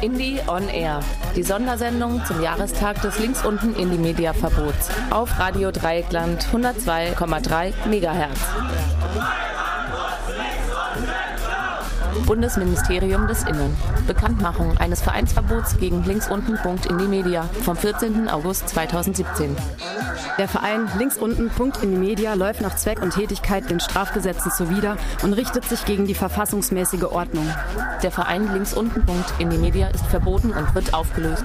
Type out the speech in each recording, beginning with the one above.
Indie on Air, die Sondersendung zum Jahrestag des links unten Indie Media Verbots auf Radio Dreieckland 102,3 MHz. Bundesministerium des Innen. Bekanntmachung eines Vereinsverbots gegen linksunten.indie-media vom 14. August 2017. Der Verein linksunten.indie-media läuft nach Zweck und Tätigkeit den Strafgesetzen zuwider und richtet sich gegen die verfassungsmäßige Ordnung. Der Verein linksunten.indie-media ist verboten und wird aufgelöst.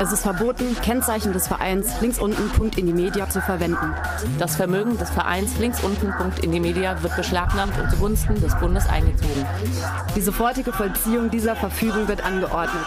Es ist verboten, Kennzeichen des Vereins linksunten.indie-media zu verwenden. Das Vermögen des Vereins linksunten.indie-media wird beschlagnahmt und zugunsten des Bundes eingezogen. Die sofortige Vollziehung dieser Verfügung wird angeordnet.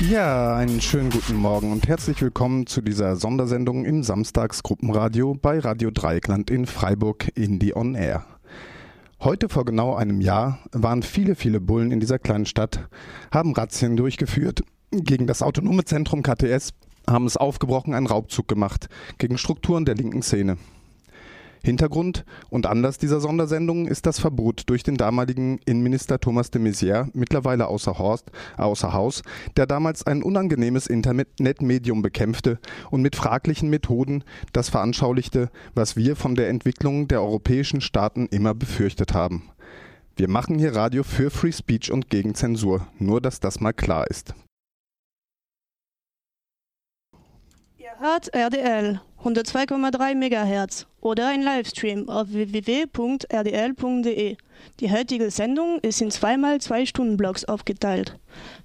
Ja, einen schönen guten Morgen und herzlich willkommen zu dieser Sondersendung im Samstagsgruppenradio bei Radio Dreieckland in Freiburg Indie on Air. Heute vor genau einem Jahr waren viele, viele Bullen in dieser kleinen Stadt, haben Razzien durchgeführt gegen das autonome Zentrum KTS, haben es aufgebrochen, einen Raubzug gemacht gegen Strukturen der linken Szene. Hintergrund und Anlass dieser Sondersendung ist das Verbot durch den damaligen Innenminister Thomas de Maizière, mittlerweile außer, Haus, der damals ein unangenehmes Internetmedium bekämpfte und mit fraglichen Methoden das veranschaulichte, was wir von der Entwicklung der europäischen Staaten immer befürchtet haben. Wir machen hier Radio für Free Speech und gegen Zensur, nur dass das mal klar ist. Ihr hört RDL 102,3 MHz oder ein Livestream auf www.rdl.de. Die heutige Sendung ist in zweimal zwei Stunden Blocks aufgeteilt.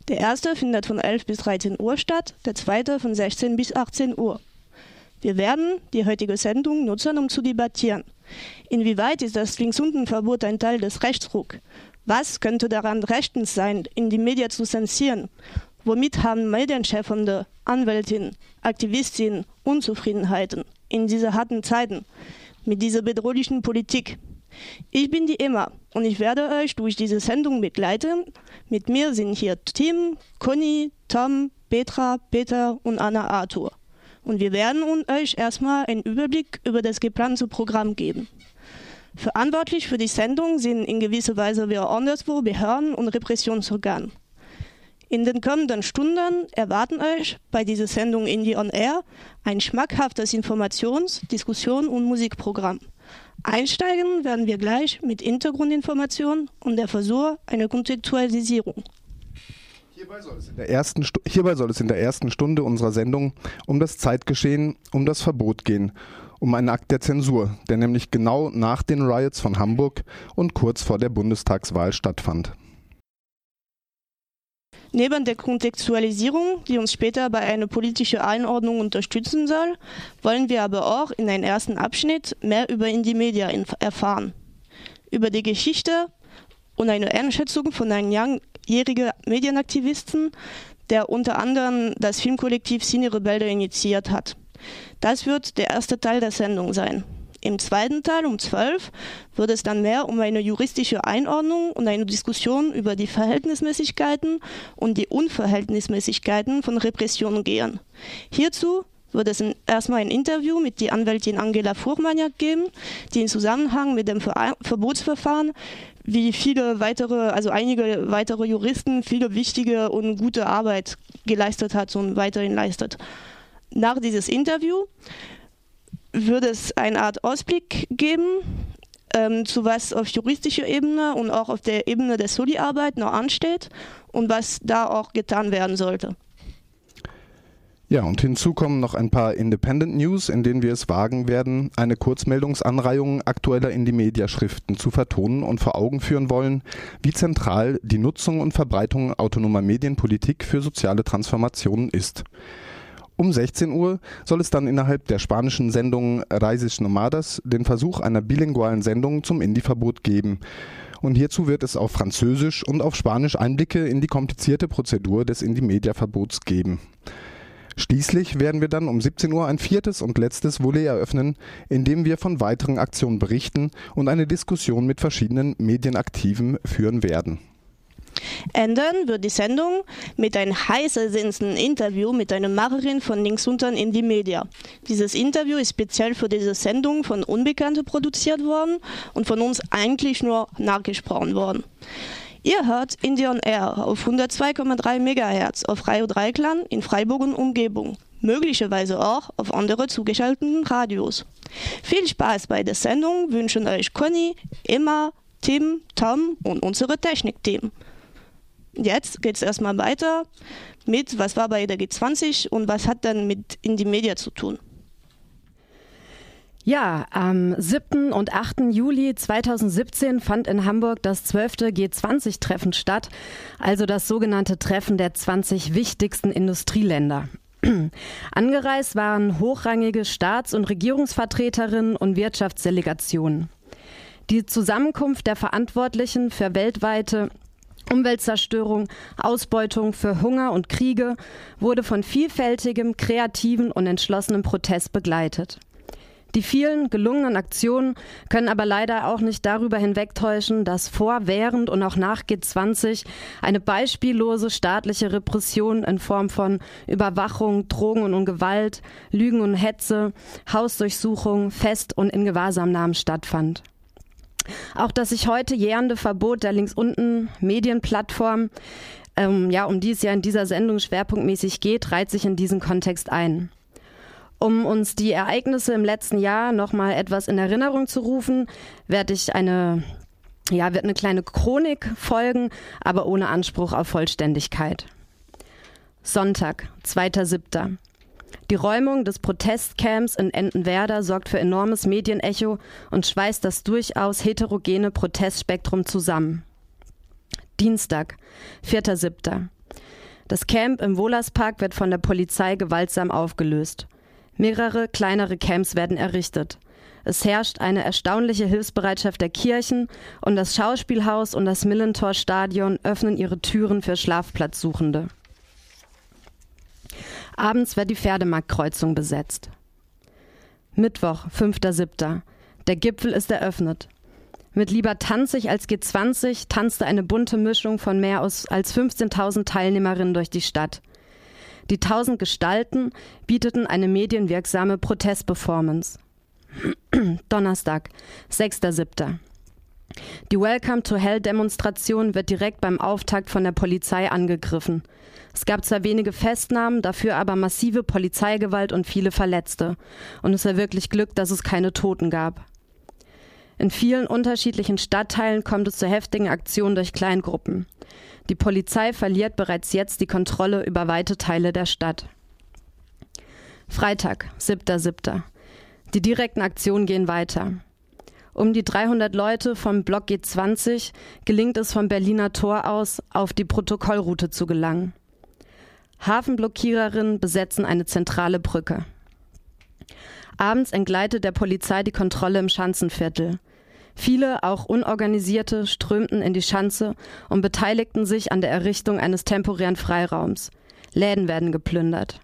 Der erste findet von 11 bis 13 Uhr statt, der zweite von 16 bis 18 Uhr. Wir werden die heutige Sendung nutzen, um zu debattieren. Inwieweit ist das Linksuntenverbot ein Teil des Rechtsruck? Was könnte daran rechtens sein, in die Medien zu zensieren? Womit haben Medienschaffende, Anwältinnen, Aktivistinnen Unzufriedenheiten in diese harten Zeiten mit dieser bedrohlichen Politik? Ich bin die Emma und ich werde euch durch diese Sendung begleiten. Mit mir sind hier Tim, Conny, Tom, Petra, Peter und Anna Arthur. Und wir werden euch erstmal einen Überblick über das geplante Programm geben. Verantwortlich für die Sendung sind in gewisser Weise wir anderswo Behörden und Repressionsorganen. In den kommenden Stunden erwarten euch bei dieser Sendung Indie on Air ein schmackhaftes Informations-, Diskussion- und Musikprogramm. Einsteigen werden wir gleich mit Hintergrundinformationen und der Versuch einer Kontextualisierung. Hierbei soll, hierbei soll es in der ersten Stunde unserer Sendung um das Zeitgeschehen, um das Verbot gehen, um einen Akt der Zensur, der nämlich genau nach den Riots von Hamburg und kurz vor der Bundestagswahl stattfand. Neben der Kontextualisierung, die uns später bei einer politischen Einordnung unterstützen soll, wollen wir aber auch in einem ersten Abschnitt mehr über Indie Media erfahren. Über die Geschichte und eine Einschätzung von einem langjährigen Medienaktivisten, der unter anderem das Filmkollektiv Cine Rebelde initiiert hat. Das wird der erste Teil der Sendung sein. Im zweiten Teil um 12 wird es dann mehr um eine juristische Einordnung und eine Diskussion über die Verhältnismäßigkeiten und die Unverhältnismäßigkeiten von Repressionen gehen. Hierzu wird es erstmal ein Interview mit der Anwältin Angela Fuhrmaniak geben, die im Zusammenhang mit dem Ver Verbotsverfahren wie viele weitere, also einige weitere Juristen, viele wichtige und gute Arbeit geleistet hat und weiterhin leistet. Nach dieses Interview würde es eine Art Ausblick geben, ähm, zu was auf juristischer Ebene und auch auf der Ebene der Soli-Arbeit noch ansteht und was da auch getan werden sollte. Ja, und hinzu kommen noch ein paar Independent News, in denen wir es wagen werden, eine Kurzmeldungsanreihung aktueller Indie-Media-Schriften zu vertonen und vor Augen führen wollen, wie zentral die Nutzung und Verbreitung autonomer Medienpolitik für soziale Transformationen ist. Um 16 Uhr soll es dann innerhalb der spanischen Sendung Reises Nomadas den Versuch einer bilingualen Sendung zum Indie-Verbot geben. und hierzu wird es auf Französisch und auf Spanisch Einblicke in die komplizierte Prozedur des Indie-Media-Verbots geben. Schließlich werden wir dann um 17 Uhr ein viertes und letztes Volley eröffnen, in dem wir von weiteren Aktionen berichten und eine Diskussion mit verschiedenen Medienaktiven führen werden. Ändern wird die Sendung mit einem heißersehnenden Interview mit einer Macherin von Linksuntern in die Media. Dieses Interview ist speziell für diese Sendung von Unbekannte produziert worden und von uns eigentlich nur nachgesprochen worden. Ihr hört Indian Air auf 102,3 MHz auf Radio Dreiklang in Freiburg und Umgebung. Möglicherweise auch auf andere zugeschalteten Radios. Viel Spaß bei der Sendung wünschen euch Conny, Emma, Tim, Tom und unsere Technikteam. Jetzt geht es erstmal weiter mit, was war bei der G20 und was hat dann mit Indie Media zu tun. Ja, am 7. und 8. Juli 2017 fand in Hamburg das 12. G20-Treffen statt, also das sogenannte Treffen der 20 wichtigsten Industrieländer. Angereist waren hochrangige Staats- und Regierungsvertreterinnen und Wirtschaftsdelegationen. Die Zusammenkunft der Verantwortlichen für weltweite Umweltzerstörung, Ausbeutung für Hunger und Kriege wurde von vielfältigem, kreativen und entschlossenem Protest begleitet. Die vielen gelungenen Aktionen können aber leider auch nicht darüber hinwegtäuschen, dass vor, während und auch nach G20 eine beispiellose staatliche Repression in Form von Überwachung, Drogen und Gewalt, Lügen und Hetze, Hausdurchsuchung, Fest- und in Gewahrsamnahmen stattfand. Auch das sich heute jährende Verbot der links unten Medienplattform, ähm, ja, um die es ja in dieser Sendung schwerpunktmäßig geht, reiht sich in diesen Kontext ein. Um uns die Ereignisse im letzten Jahr nochmal etwas in Erinnerung zu rufen, werde ich eine, ja, wird eine kleine Chronik folgen, aber ohne Anspruch auf Vollständigkeit. Sonntag, 2.7. Die Räumung des Protestcamps in Entenwerder sorgt für enormes Medienecho und schweißt das durchaus heterogene Protestspektrum zusammen. Dienstag, 4.7. Das Camp im Wohlerspark wird von der Polizei gewaltsam aufgelöst. Mehrere kleinere Camps werden errichtet. Es herrscht eine erstaunliche Hilfsbereitschaft der Kirchen und das Schauspielhaus und das Millentor-Stadion öffnen ihre Türen für Schlafplatzsuchende. Abends wird die Pferdemarktkreuzung besetzt. Mittwoch, 5.7. Der Gipfel ist eröffnet. Mit lieber tanzig als G20 tanzte eine bunte Mischung von mehr als 15.000 Teilnehmerinnen durch die Stadt. Die tausend Gestalten bieteten eine medienwirksame Protestperformance. Donnerstag, 6.7. Die Welcome to Hell Demonstration wird direkt beim Auftakt von der Polizei angegriffen. Es gab zwar wenige Festnahmen, dafür aber massive Polizeigewalt und viele Verletzte. Und es war wirklich Glück, dass es keine Toten gab. In vielen unterschiedlichen Stadtteilen kommt es zu heftigen Aktionen durch Kleingruppen. Die Polizei verliert bereits jetzt die Kontrolle über weite Teile der Stadt. Freitag, 7.7. Die direkten Aktionen gehen weiter. Um die 300 Leute vom Block G20 gelingt es vom Berliner Tor aus, auf die Protokollroute zu gelangen. Hafenblockiererinnen besetzen eine zentrale Brücke. Abends entgleitet der Polizei die Kontrolle im Schanzenviertel. Viele, auch unorganisierte, strömten in die Schanze und beteiligten sich an der Errichtung eines temporären Freiraums. Läden werden geplündert.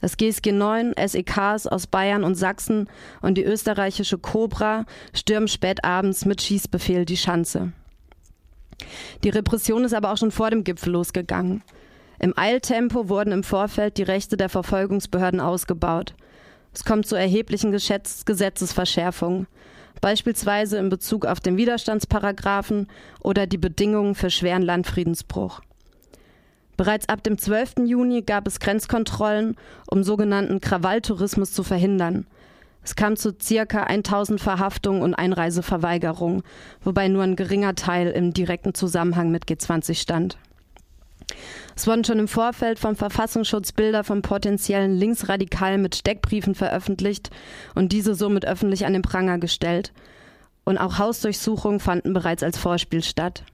Das GSG 9, SEKs aus Bayern und Sachsen und die österreichische Cobra stürmen spät abends mit Schießbefehl die Schanze. Die Repression ist aber auch schon vor dem Gipfel losgegangen. Im Eiltempo wurden im Vorfeld die Rechte der Verfolgungsbehörden ausgebaut. Es kommt zu erheblichen Gesetzesverschärfungen beispielsweise in Bezug auf den Widerstandsparagraphen oder die Bedingungen für schweren Landfriedensbruch. Bereits ab dem 12. Juni gab es Grenzkontrollen, um sogenannten Krawalltourismus zu verhindern. Es kam zu circa 1000 Verhaftungen und Einreiseverweigerungen, wobei nur ein geringer Teil im direkten Zusammenhang mit G20 stand. Es wurden schon im Vorfeld vom Verfassungsschutz Bilder von potenziellen Linksradikalen mit Steckbriefen veröffentlicht und diese somit öffentlich an den Pranger gestellt. Und auch Hausdurchsuchungen fanden bereits als Vorspiel statt.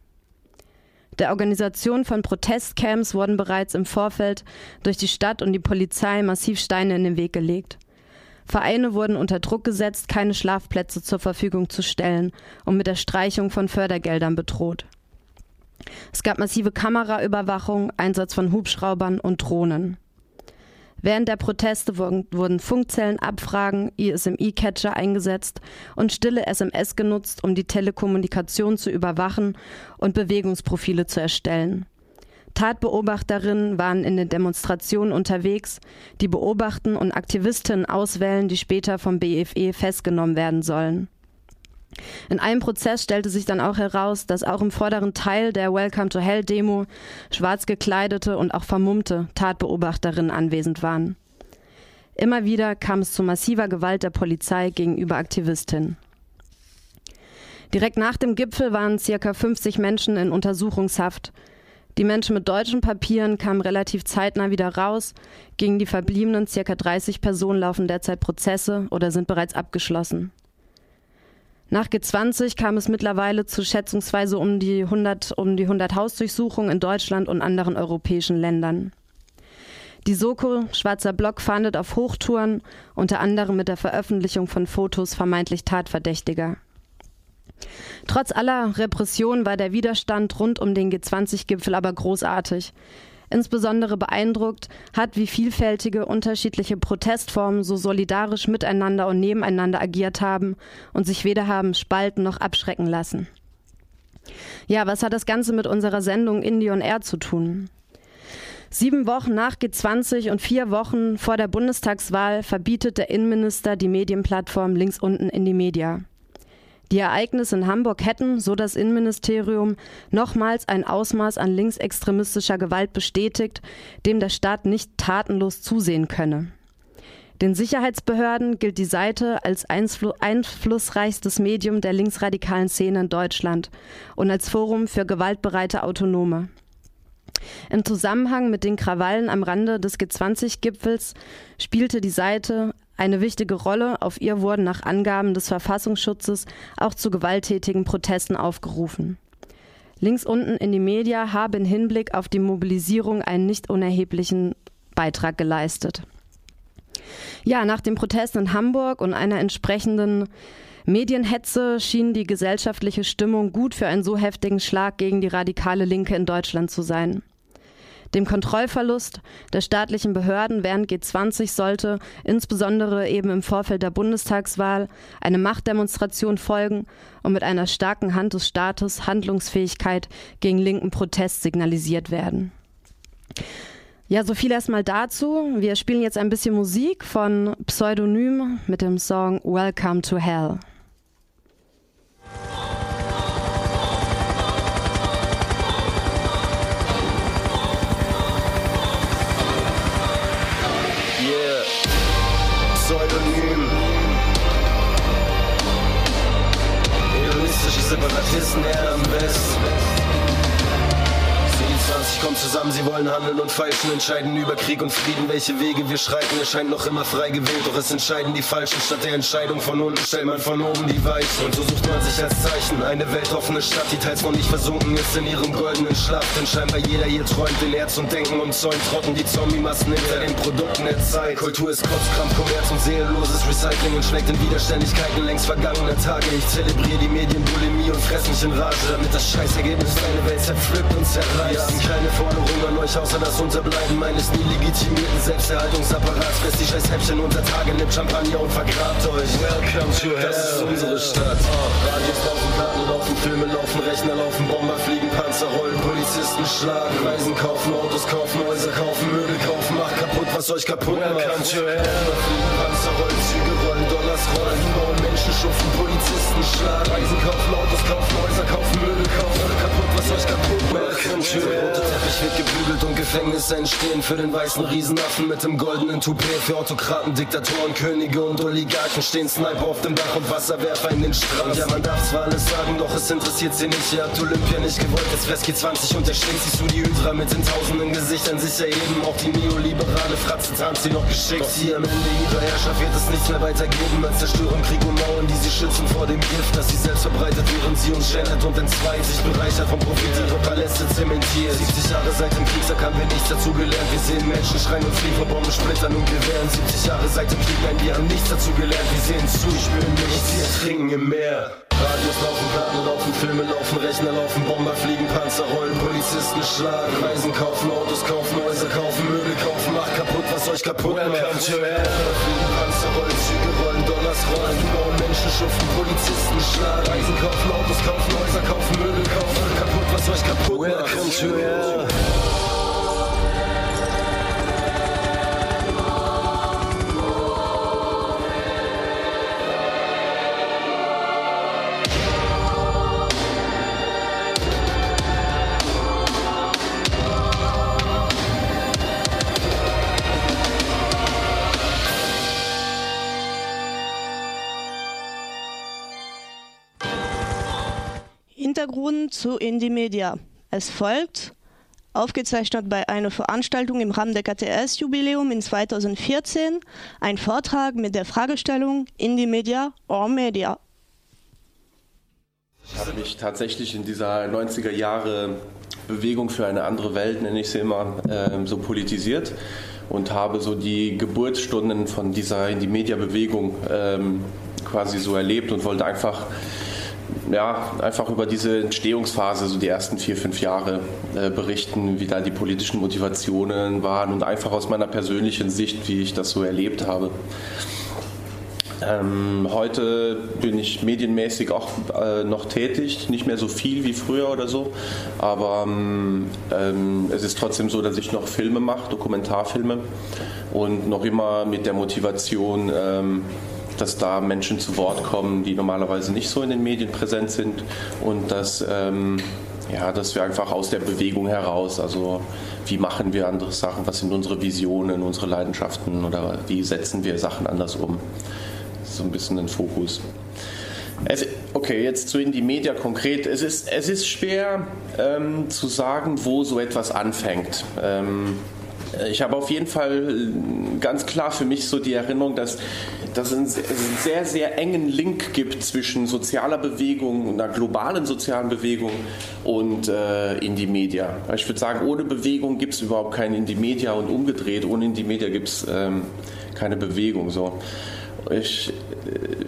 Der Organisation von Protestcamps wurden bereits im Vorfeld durch die Stadt und die Polizei massiv Steine in den Weg gelegt. Vereine wurden unter Druck gesetzt, keine Schlafplätze zur Verfügung zu stellen und mit der Streichung von Fördergeldern bedroht. Es gab massive Kameraüberwachung, Einsatz von Hubschraubern und Drohnen. Während der Proteste wurden Funkzellenabfragen, ISMI-Catcher eingesetzt und stille SMS genutzt, um die Telekommunikation zu überwachen und Bewegungsprofile zu erstellen. Tatbeobachterinnen waren in den Demonstrationen unterwegs, die beobachten und Aktivistinnen auswählen, die später vom BFE festgenommen werden sollen. In einem Prozess stellte sich dann auch heraus, dass auch im vorderen Teil der Welcome to Hell Demo schwarz gekleidete und auch vermummte Tatbeobachterinnen anwesend waren. Immer wieder kam es zu massiver Gewalt der Polizei gegenüber Aktivistinnen. Direkt nach dem Gipfel waren circa 50 Menschen in Untersuchungshaft. Die Menschen mit deutschen Papieren kamen relativ zeitnah wieder raus. Gegen die verbliebenen circa 30 Personen laufen derzeit Prozesse oder sind bereits abgeschlossen. Nach G20 kam es mittlerweile zu schätzungsweise um die 100, um die 100 Hausdurchsuchungen in Deutschland und anderen europäischen Ländern. Die Soko Schwarzer Block fahndet auf Hochtouren, unter anderem mit der Veröffentlichung von Fotos vermeintlich Tatverdächtiger. Trotz aller Repression war der Widerstand rund um den G20-Gipfel aber großartig. Insbesondere beeindruckt hat, wie vielfältige unterschiedliche Protestformen so solidarisch miteinander und nebeneinander agiert haben und sich weder haben spalten noch abschrecken lassen. Ja, was hat das Ganze mit unserer Sendung Indie on Air zu tun? Sieben Wochen nach G20 und vier Wochen vor der Bundestagswahl verbietet der Innenminister die Medienplattform links unten in die Media. Die Ereignisse in Hamburg hätten, so das Innenministerium, nochmals ein Ausmaß an linksextremistischer Gewalt bestätigt, dem der Staat nicht tatenlos zusehen könne. Den Sicherheitsbehörden gilt die Seite als einflussreichstes Medium der linksradikalen Szene in Deutschland und als Forum für gewaltbereite Autonome. Im Zusammenhang mit den Krawallen am Rande des G20-Gipfels spielte die Seite eine wichtige Rolle. Auf ihr wurden nach Angaben des Verfassungsschutzes auch zu gewalttätigen Protesten aufgerufen. Links unten in die Media habe in Hinblick auf die Mobilisierung einen nicht unerheblichen Beitrag geleistet. Ja, nach den Protesten in Hamburg und einer entsprechenden Medienhetze schien die gesellschaftliche Stimmung gut für einen so heftigen Schlag gegen die radikale Linke in Deutschland zu sein. Dem Kontrollverlust der staatlichen Behörden während G20 sollte insbesondere eben im Vorfeld der Bundestagswahl eine Machtdemonstration folgen und mit einer starken Hand des Staates Handlungsfähigkeit gegen linken Protest signalisiert werden. Ja, so viel erstmal dazu. Wir spielen jetzt ein bisschen Musik von Pseudonym mit dem Song Welcome to Hell. Separatisten her am West. Kommen zusammen, sie wollen handeln und feilschen, entscheiden über Krieg und Frieden, welche Wege wir schreiten. Es scheint noch immer frei gewählt, doch es entscheiden die Falschen. Statt der Entscheidung von unten stellt man von oben die Weichen. Und so sucht man sich als Zeichen eine weltoffene Stadt, die teils noch nicht versunken ist in ihrem goldenen Schlaf. Denn scheinbar jeder hier träumt in Herz und Denken und Zäunt trocken die Zombie-Massen hinter den Produkten der Zeit. Kultur ist Kotzkrampf, Kommerz und seelenloses Recycling und schlägt in Widerständigkeiten längst vergangener Tage. Ich zelebriere die Medienbulimie und fress mich in Rage, damit das Scheißergebnis deine Welt zerpflückt und zerreißt. keine Forderung an euch, außer das Unterbleiben meines nie legitimierten Selbsterhaltungsapparats. Fresst die scheiß Häppchen unter Tage, nimmt Champagner und vergrabt euch. Welcome to hell. Das ist unsere Stadt. Radios laufen, Platten laufen, Filme laufen, Rechner laufen, Bomber fliegen, Panzer rollen, Polizisten schlagen, Reisen kaufen, Autos kaufen, Häuser kaufen, Möbel kaufen, macht kaputt, was euch kaputt macht. Welcome to hell. Panzer rollen, Züge rollen, Dollars rollen, bauen Menschen schuften, Polizisten schlagen, Reisen kaufen, Autos kaufen, Häuser kaufen, Möbel kaufen, macht kaputt, was euch kaputt macht. To hell. Teppich wird gebügelt und Gefängnisse entstehen für den weißen Riesenaffen mit dem goldenen Toupet. Für Autokraten, Diktatoren, Könige und Oligarchen stehen Sniper auf dem Dach und Wasserwerfer in den Straßen. Ja, man darf zwar alles sagen, doch es interessiert sie nicht. Ihr habt Olympia nicht gewollt, jetzt fresst G20 und erschlägt sie zu die Hydra mit den tausenden Gesichtern sich erheben. Auch die neoliberale Fratze tarnt sie noch geschickt. Doch hier am Ende ihrer Herrschaft wird es nichts mehr weitergeben als Zerstörung, Krieg und Mauern, die sie schützen vor dem Gift, das sie selbst verbreitet, während sie uns schändet und entzweit. Sich bereichert vom Profit ihre Paläste zementiert. 70 Jahre seit dem Krieg, da kann wir nichts dazu gelernt. Wir sehen Menschen schreien und fliegen vor Bomben, Splittern und Gewehren. 70 Jahre seit dem Krieg, nein, wir haben nichts dazu gelernt. Wir sehen zu, spüren nichts, wir trinken im Meer. Radios laufen, Platten laufen, Filme laufen, Rechner laufen, Bomber fliegen, Panzer rollen, Polizisten schlagen, Reisen kaufen, Autos kaufen, Häuser kaufen, Möbel kaufen, macht kaputt, was euch kaputt macht. Welcome to hell. Panzer rollen, Züge rollen, Dollars rollen, bauen Menschen schuften, Polizisten schlagen, Reisen kaufen, Autos kaufen, Häuser kaufen, Möbel kaufen, kaputt, was euch kaputt macht. Welcome to hell. Zu Indie Media. Es folgt, aufgezeichnet bei einer Veranstaltung im Rahmen der KTS-Jubiläum in 2014, ein Vortrag mit der Fragestellung Indie Media or Media. Ich habe mich tatsächlich in dieser 90er Jahre Bewegung für eine andere Welt, nenne ich sie immer, äh, so politisiert und habe so die Geburtsstunden von dieser Indie-Media-Bewegung ähm, quasi so erlebt und wollte einfach ja, einfach über diese Entstehungsphase, so die ersten vier, fünf Jahre äh, berichten, wie da die politischen Motivationen waren und einfach aus meiner persönlichen Sicht, wie ich das so erlebt habe. Ähm, heute bin ich medienmäßig auch äh, noch tätig, nicht mehr so viel wie früher oder so, aber ähm, ähm es ist trotzdem so, dass ich noch Filme mache, Dokumentarfilme und noch immer mit der Motivation, ähm, dass da Menschen zu Wort kommen, die normalerweise nicht so in den Medien präsent sind und dass, ähm, ja, dass wir einfach aus der Bewegung heraus, also wie machen wir andere Sachen, was sind unsere Visionen, unsere Leidenschaften oder wie setzen wir Sachen anders um. Das ist so ein bisschen ein Fokus. Es, okay, jetzt zu Indie Media konkret. Es ist, es ist schwer ähm, zu sagen, wo so etwas anfängt. Ähm, ich habe auf jeden Fall ganz klar für mich so die Erinnerung, dass, dass es einen sehr, sehr engen Link gibt zwischen sozialer Bewegung, einer globalen sozialen Bewegung und äh, Indie-Media. Ich würde sagen, ohne Bewegung gibt es überhaupt kein Indie-Media und umgedreht, ohne Indie-Media gibt es ähm, keine Bewegung. So. Ich,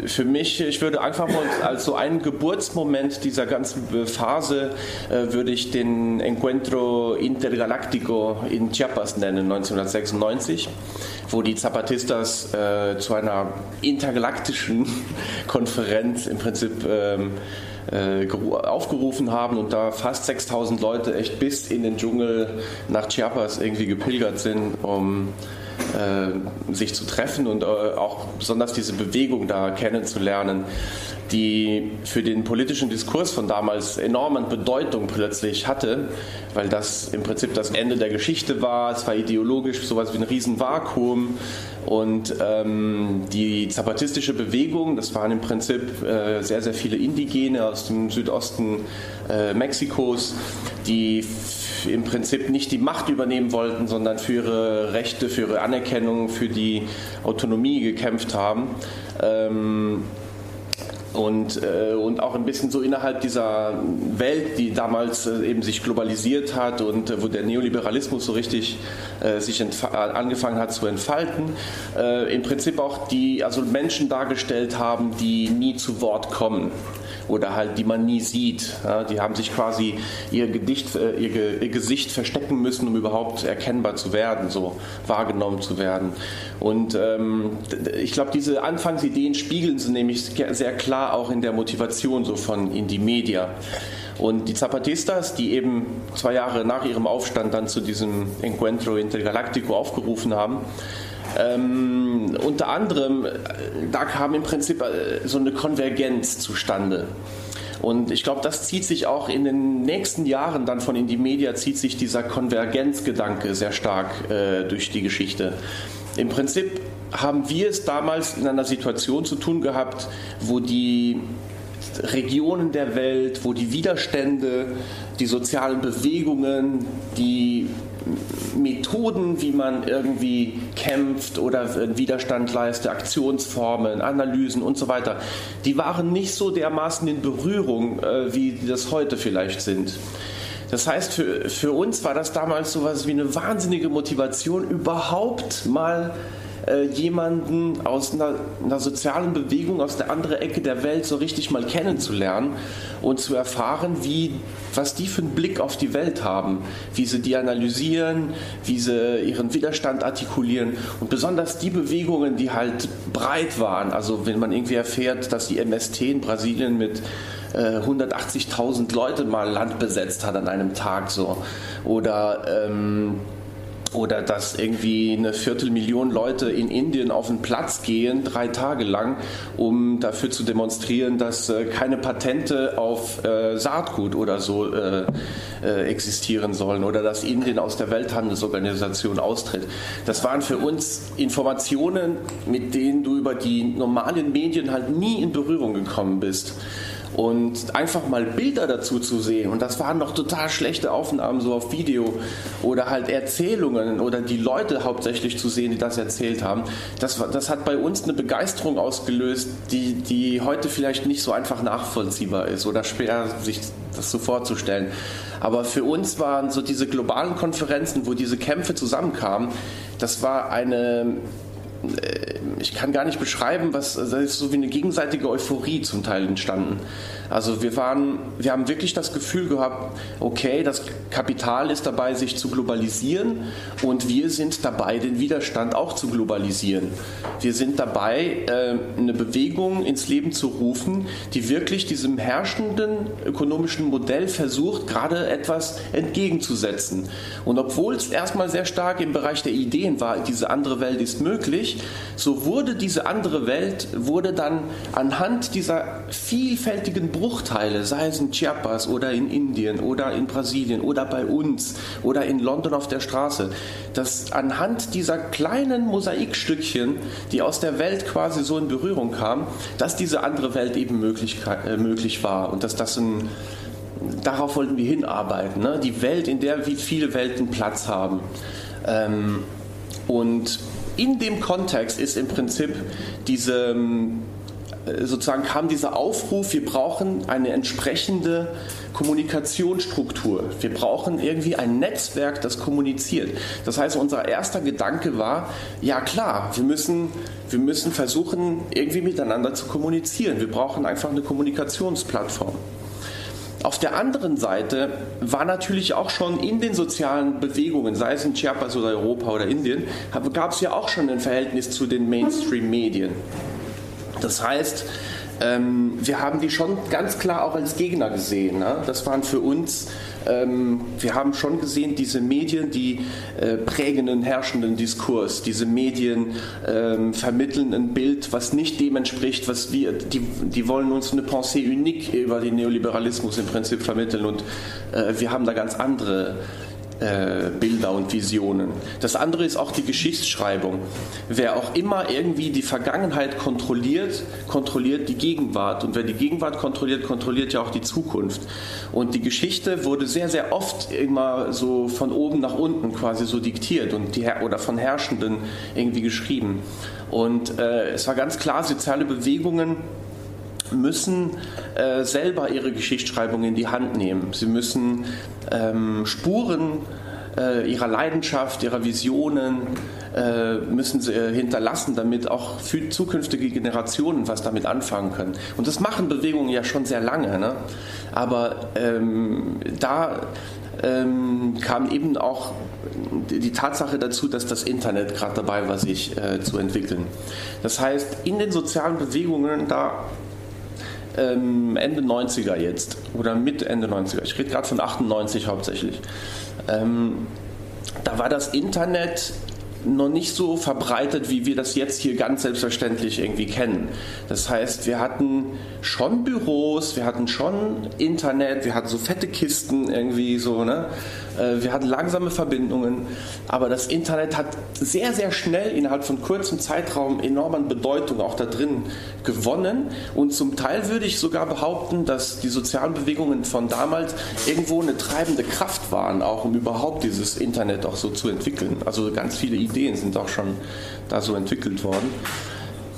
für mich, ich würde einfach mal als so einen Geburtsmoment dieser ganzen Phase, äh, würde ich den Encuentro Intergalactico in Chiapas nennen, 1996, wo die Zapatistas äh, zu einer intergalaktischen Konferenz im Prinzip ähm, äh, aufgerufen haben und da fast 6000 Leute echt bis in den Dschungel nach Chiapas irgendwie gepilgert sind, um äh, sich zu treffen und äh, auch besonders diese Bewegung da kennenzulernen, die für den politischen Diskurs von damals enorme Bedeutung plötzlich hatte, weil das im Prinzip das Ende der Geschichte war. Es war ideologisch sowas wie ein Riesenvakuum. Und ähm, die zapatistische Bewegung, das waren im Prinzip äh, sehr, sehr viele Indigene aus dem Südosten äh, Mexikos, die im Prinzip nicht die Macht übernehmen wollten, sondern für ihre Rechte, für ihre Anerkennung, für die Autonomie gekämpft haben. Ähm, und, äh, und auch ein bisschen so innerhalb dieser Welt, die damals äh, eben sich globalisiert hat und äh, wo der Neoliberalismus so richtig äh, sich angefangen hat zu entfalten, äh, im Prinzip auch die also Menschen dargestellt haben, die nie zu Wort kommen oder halt die man nie sieht. Ja, die haben sich quasi ihr, Gedicht, äh, ihr, ihr, Gesicht verstecken müssen, um überhaupt erkennbar zu werden, so wahrgenommen zu werden. Und ähm, ich glaube, diese Anfangsideen spiegeln sie nämlich sehr klar auch in der Motivation so von Indie Media. Und die Zapatistas, die eben zwei Jahre nach ihrem Aufstand dann zu diesem Encuentro Intergalactico aufgerufen haben, ähm, unter anderem, äh, da kam im Prinzip äh, so eine Konvergenz zustande. Und ich glaube, das zieht sich auch in den nächsten Jahren dann von Indie Media, zieht sich dieser Konvergenzgedanke sehr stark äh, durch die Geschichte. Im Prinzip haben wir es damals in einer Situation zu tun gehabt, wo die Regionen der Welt, wo die Widerstände, die sozialen Bewegungen, die Methoden, wie man irgendwie kämpft oder Widerstand leistet, Aktionsformen, Analysen und so weiter, die waren nicht so dermaßen in Berührung, äh, wie das heute vielleicht sind. Das heißt, für, für uns war das damals so was wie eine wahnsinnige Motivation, überhaupt mal äh, jemanden aus einer, einer, sozialen Bewegung aus der anderen Ecke der Welt so richtig mal kennenzulernen und zu erfahren, wie, was die für einen Blick auf die Welt haben, wie sie die analysieren, wie sie ihren Widerstand artikulieren und besonders die Bewegungen, die halt breit waren. Also wenn man irgendwie erfährt, dass die MST in Brasilien mit 180.000 äh, Leute mal Land besetzt hat an einem Tag so oder ähm, oder dass irgendwie eine Viertelmillion Leute in Indien auf den Platz gehen, drei Tage lang, um dafür zu demonstrieren, dass äh, keine Patente auf äh, Saatgut oder so äh, existieren sollen oder dass Indien aus der Welthandelsorganisation austritt. Das waren für uns Informationen, mit denen du über die normalen Medien halt nie in Berührung gekommen bist und einfach mal Bilder dazu zu sehen. Und das waren noch total schlechte Aufnahmen so auf Video. Oder halt Erzählungen oder die Leute hauptsächlich zu sehen, die das erzählt haben, das, das hat bei uns eine Begeisterung ausgelöst, die, die heute vielleicht nicht so einfach nachvollziehbar ist oder schwer sich das so vorzustellen. Aber für uns waren so diese globalen Konferenzen, wo diese Kämpfe zusammenkamen, das war eine äh, ich kann gar nicht beschreiben, was, da ist so wie eine gegenseitige Euphorie zum Teil entstanden. Also wir waren, wir haben wirklich das Gefühl gehabt, okay, das Kapital ist dabei, sich zu globalisieren und wir sind dabei, den Widerstand auch zu globalisieren. Wir sind dabei, äh, eine Bewegung ins Leben zu rufen, die wirklich diesem herrschenden ökonomischen Modell versucht, gerade etwas entgegenzusetzen. Und obwohl es erstmal sehr stark im Bereich der Ideen war, diese andere Welt ist möglich, so wurde diese andere Welt, wurde dann anhand dieser vielfältigen Bruchteile, sei es in Chiapas oder in Indien oder in Brasilien oder bei uns oder in London auf der Straße, dass anhand dieser kleinen Mosaikstückchen, die aus der Welt quasi so in Berührung kamen, dass diese andere Welt eben möglich, äh, möglich war und dass das ein darauf wollten wir hinarbeiten. Ne? Die Welt, in der wie viele Welten Platz haben. Ähm, und in dem Kontext ist im Prinzip diese ähm, äh, sozusagen kam dieser Aufruf, wir brauchen eine entsprechende Kommunikationsstruktur. Wir brauchen irgendwie ein Netzwerk, das kommuniziert. Das heißt, unser erster Gedanke war, ja klar, wir müssen, wir müssen versuchen, irgendwie miteinander zu kommunizieren. Wir brauchen einfach eine Kommunikationsplattform. Auf der anderen Seite war natürlich auch schon in den sozialen Bewegungen, sei es in Chiapas oder Europa oder Indien, gab es ja auch schon ein Verhältnis zu den Mainstream-Medien. Das heißt, ähm, wir haben die schon ganz klar auch als Gegner gesehen. Ne? Das waren für uns, ähm, wir haben schon gesehen, diese Medien, die äh, prägen einen herrschenden Diskurs. Diese Medien ähm, vermitteln ein Bild, was nicht dem entspricht, was wir, die, die wollen uns eine Pensée unique über den Neoliberalismus im Prinzip vermitteln und äh, wir haben da ganz andere äh, Bilder und Visionen. Das andere ist auch die Geschichtsschreibung. Wer auch immer irgendwie die Vergangenheit kontrolliert, kontrolliert die Gegenwart. Und wer die Gegenwart kontrolliert, kontrolliert ja auch die Zukunft. Und die Geschichte wurde sehr, sehr oft immer so von oben nach unten quasi so diktiert und die, oder von Herrschenden irgendwie geschrieben. Und äh, es war ganz klar, soziale Bewegungen müssen äh, selber ihre Geschichtsschreibung in die Hand nehmen. Sie müssen ähm, Spuren äh, ihrer Leidenschaft, ihrer Visionen äh, müssen sie äh, hinterlassen, damit auch für zukünftige Generationen was damit anfangen können. Und das machen Bewegungen ja schon sehr lange. Ne? Aber ähm, da ähm, kam eben auch die Tatsache dazu, dass das Internet gerade dabei war, sich äh, zu entwickeln. Das heißt, in den sozialen Bewegungen, da ähm, Ende 90er jetzt oder Mitte Ende 90er. Ich rede gerade von 98 hauptsächlich. Ähm, da war das Internet noch nicht so verbreitet, wie wir das jetzt hier ganz selbstverständlich irgendwie kennen. Das heißt, wir hatten schon Büros, wir hatten schon Internet, wir hatten so fette Kisten irgendwie so, ne? Äh, wir hatten langsame Verbindungen, aber das Internet hat sehr, sehr schnell innerhalb von kurzem Zeitraum enorm an Bedeutung auch da drin gewonnen. Und zum Teil würde ich sogar behaupten, dass die sozialen Bewegungen von damals irgendwo eine treibende Kraft waren, auch um überhaupt dieses Internet auch so zu entwickeln. Also ganz viele Ideen sind auch schon da so entwickelt worden.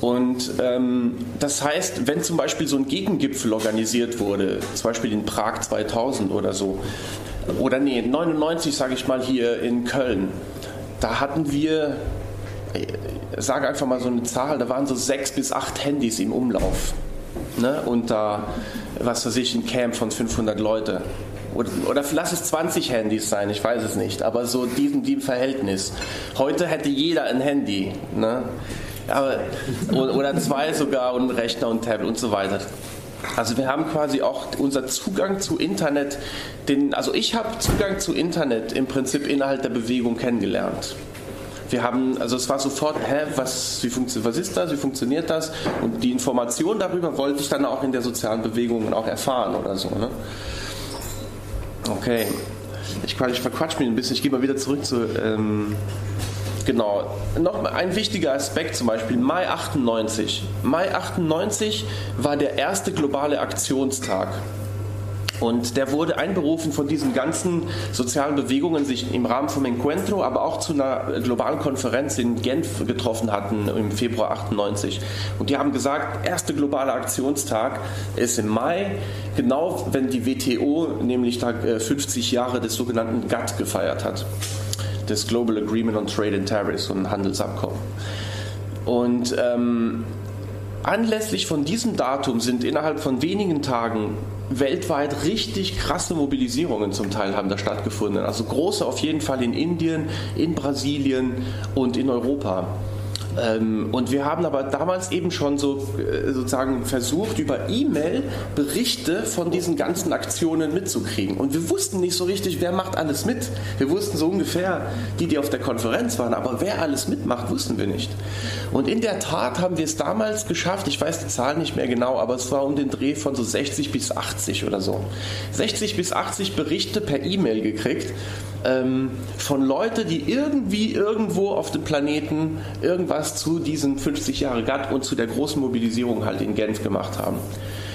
Und ähm, das heißt, wenn zum Beispiel so ein Gegengipfel organisiert wurde, zum Beispiel in Prag 2000 oder so, oder nee, 99 sage ich mal hier in Köln. Da hatten wir, ich sage einfach mal so eine Zahl, da waren so sechs bis acht Handys im Umlauf. Ne? Und da, was weiß ich, ein Camp von 500 Leute. Oder, oder lass es 20 Handys sein, ich weiß es nicht, aber so diesem, diesem Verhältnis. Heute hätte jeder ein Handy. Ne? Aber, oder zwei sogar und Rechner und Tablet und so weiter. Also wir haben quasi auch unser Zugang zu Internet, den, also ich habe Zugang zu Internet im Prinzip innerhalb der Bewegung kennengelernt. Wir haben, also es war sofort, hä, was, wie was ist das, wie funktioniert das? Und die Information darüber wollte ich dann auch in der sozialen Bewegung auch erfahren oder so. Ne? Okay. Ich, ich verquatsch mich ein bisschen, ich gehe mal wieder zurück zu. Ähm, genau. Noch ein wichtiger Aspekt zum Beispiel, Mai 98. Mai 98 war der erste globale Aktionstag. Und der wurde einberufen von diesen ganzen sozialen Bewegungen, sich im Rahmen vom Encuentro, aber auch zu einer globalen Konferenz in Genf getroffen hatten im Februar 98. Und die haben gesagt, erste globale Aktionstag ist im Mai, genau wenn die WTO nämlich da 50 äh, Jahre des sogenannten GATT gefeiert hat, des Global Agreement on Trade and Tariffs, so ein Handelsabkommen. Und ähm, anlässlich von diesem Datum sind innerhalb von wenigen Tagen weltweit richtig krasse Mobilisierungen zum Teil haben da stattgefunden. Also große auf jeden Fall in Indien, in Brasilien und in Europa. Ähm, und wir haben aber damals eben schon so äh, sozusagen versucht, über E-Mail Berichte von diesen ganzen Aktionen mitzukriegen. Und wir wussten nicht so richtig, wer macht alles mit. Wir wussten so ungefähr die, die auf der Konferenz waren, aber wer alles mitmacht, wussten wir nicht. Und in der Tat haben wir es damals geschafft, ich weiß die Zahl nicht mehr genau, aber es war um den Dreh von so 60 bis 80 oder so. 60 bis 80 Berichte per E-Mail gekriegt ähm, von Leuten, die irgendwie irgendwo auf dem Planeten irgendwas zu diesen 50 Jahre GATT und zu der großen Mobilisierung halt in Genf gemacht haben.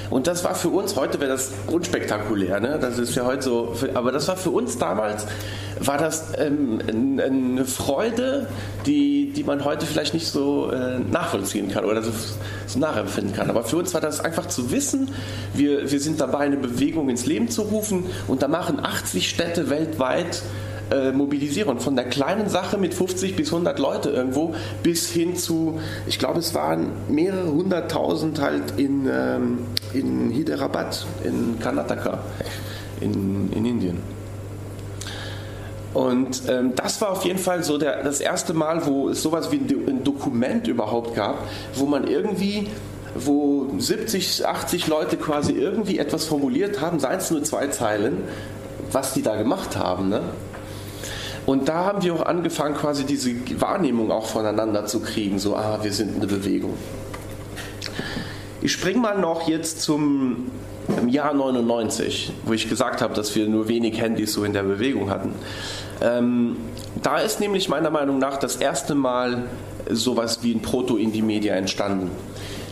Und das war für uns, heute wäre das unspektakulär, ne? das ist ja heute so, aber das war für uns damals, war das ähm, eine Freude, die, die man heute vielleicht nicht so äh, nachvollziehen kann oder so, so, nachempfinden kann. Aber für uns war das einfach zu wissen, wir, wir sind dabei, eine Bewegung ins Leben zu rufen und da machen 80 Städte weltweit äh, mobilisieren. Von der kleinen Sache mit 50 bis 100 Leute irgendwo bis hin zu, ich glaube, es waren mehrere hunderttausend halt in, ähm, in Hyderabad, in Karnataka, in, in Indien. Und ähm, das war auf jeden Fall so der, das erste Mal, wo es sowas wie ein, ein Dokument überhaupt gab, wo man irgendwie wo 70, 80 Leute quasi irgendwie etwas formuliert haben, seien es nur zwei Zeilen, was die da gemacht haben. Ne? Und da haben wir auch angefangen, quasi diese Wahrnehmung auch voneinander zu kriegen, so, ah, wir sind eine Bewegung. Ich springe mal noch jetzt zum Jahr 99, wo ich gesagt habe, dass wir nur wenig Handys so in der Bewegung hatten. Ähm, da ist nämlich meiner Meinung nach das erste Mal sowas wie ein Proto-Indie-Media entstanden.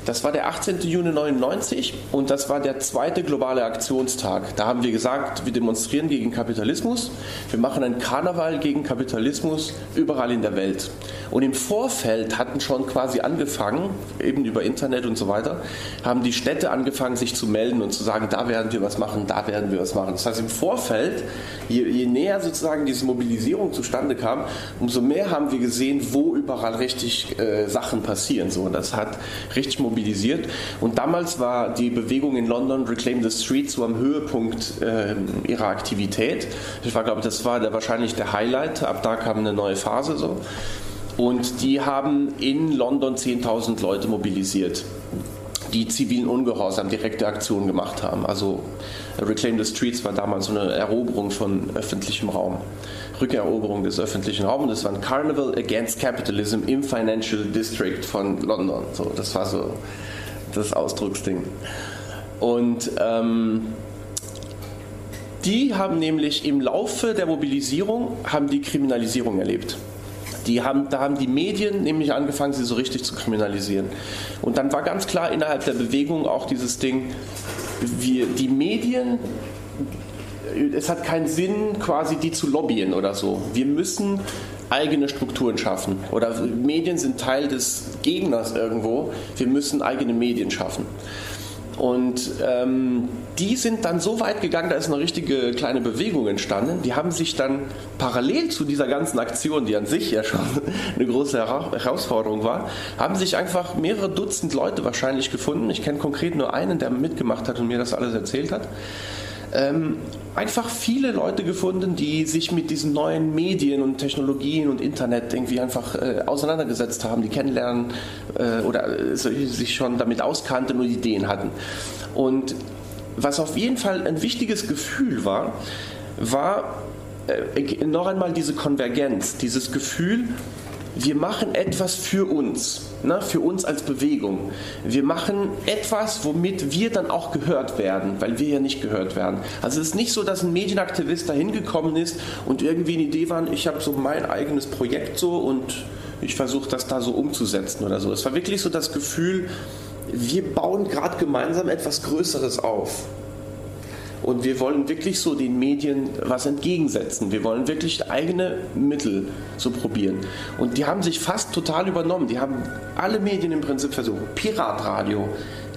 Das war der 18. Juni 99 und das war der zweite globale Aktionstag. Da haben wir gesagt, wir demonstrieren gegen Kapitalismus. Wir machen einen Karneval gegen Kapitalismus überall in der Welt. Und im Vorfeld hatten schon quasi angefangen, eben über Internet und so weiter, haben die Städte angefangen, sich zu melden und zu sagen, da werden wir was machen, da werden wir was machen. Das heißt, im Vorfeld, je, je näher sozusagen diese Mobilisierung zustande kam, umso mehr haben wir gesehen, wo überall richtig äh, Sachen passieren. So, das hat richtig mobilisiert mobilisiert. Und damals war die Bewegung in London Reclaim the Street so am Höhepunkt äh, ihrer Aktivität. Ich war, glaube das war der, wahrscheinlich der Highlight. Ab da kam eine neue Phase so. Und die haben in London 10.000 Leute mobilisiert, die zivilen Ungehorsam, direkte Aktionen gemacht haben. Also Reclaim the Streets war damals so eine Eroberung von öffentlichem Raum. Rückeroberung des öffentlichen Raums. Das war ein Carnival Against Capitalism im Financial District von London. So, das war so das Ausdrucksding. Und ähm, die haben nämlich im Laufe der Mobilisierung haben die Kriminalisierung erlebt. Die haben, da haben die Medien nämlich angefangen, sie so richtig zu kriminalisieren. Und dann war ganz klar innerhalb der Bewegung auch dieses Ding, wir, die Medien es hat keinen Sinn, quasi die zu lobbyen oder so. Wir müssen eigene Strukturen schaffen. Oder Medien sind Teil des Gegners irgendwo. Wir müssen eigene Medien schaffen. Und ähm, die sind dann so weit gegangen, da ist eine richtige kleine Bewegung entstanden. Die haben sich dann parallel zu dieser ganzen Aktion, die an sich ja schon eine große Herausforderung war, haben sich einfach mehrere Dutzend Leute wahrscheinlich gefunden. Ich kenne konkret nur einen, der mitgemacht hat und mir das alles erzählt hat ähm, einfach viele Leute gefunden, die sich mit diesen neuen Medien und Technologien und Internet irgendwie einfach äh, auseinandergesetzt haben, die kennenlernen äh, oder äh, sich schon damit auskannten und Ideen hatten. Und was auf jeden Fall ein wichtiges Gefühl war, war äh, noch einmal diese Konvergenz, dieses Gefühl, wir machen etwas für uns, ne, für uns als Bewegung. Wir machen etwas, womit wir dann auch gehört werden, weil wir ja nicht gehört werden. Also es ist nicht so, dass ein Medienaktivist da hingekommen ist und irgendwie eine Idee war, ich habe so mein eigenes Projekt so und ich versuche das da so umzusetzen oder so. Es war wirklich so das Gefühl, wir bauen gerade gemeinsam etwas Größeres auf. Und wir wollen wirklich so den Medien was entgegensetzen. Wir wollen wirklich eigene Mittel so probieren. Und die haben sich fast total übernommen. Die haben alle Medien im Prinzip versucht. Piratradio,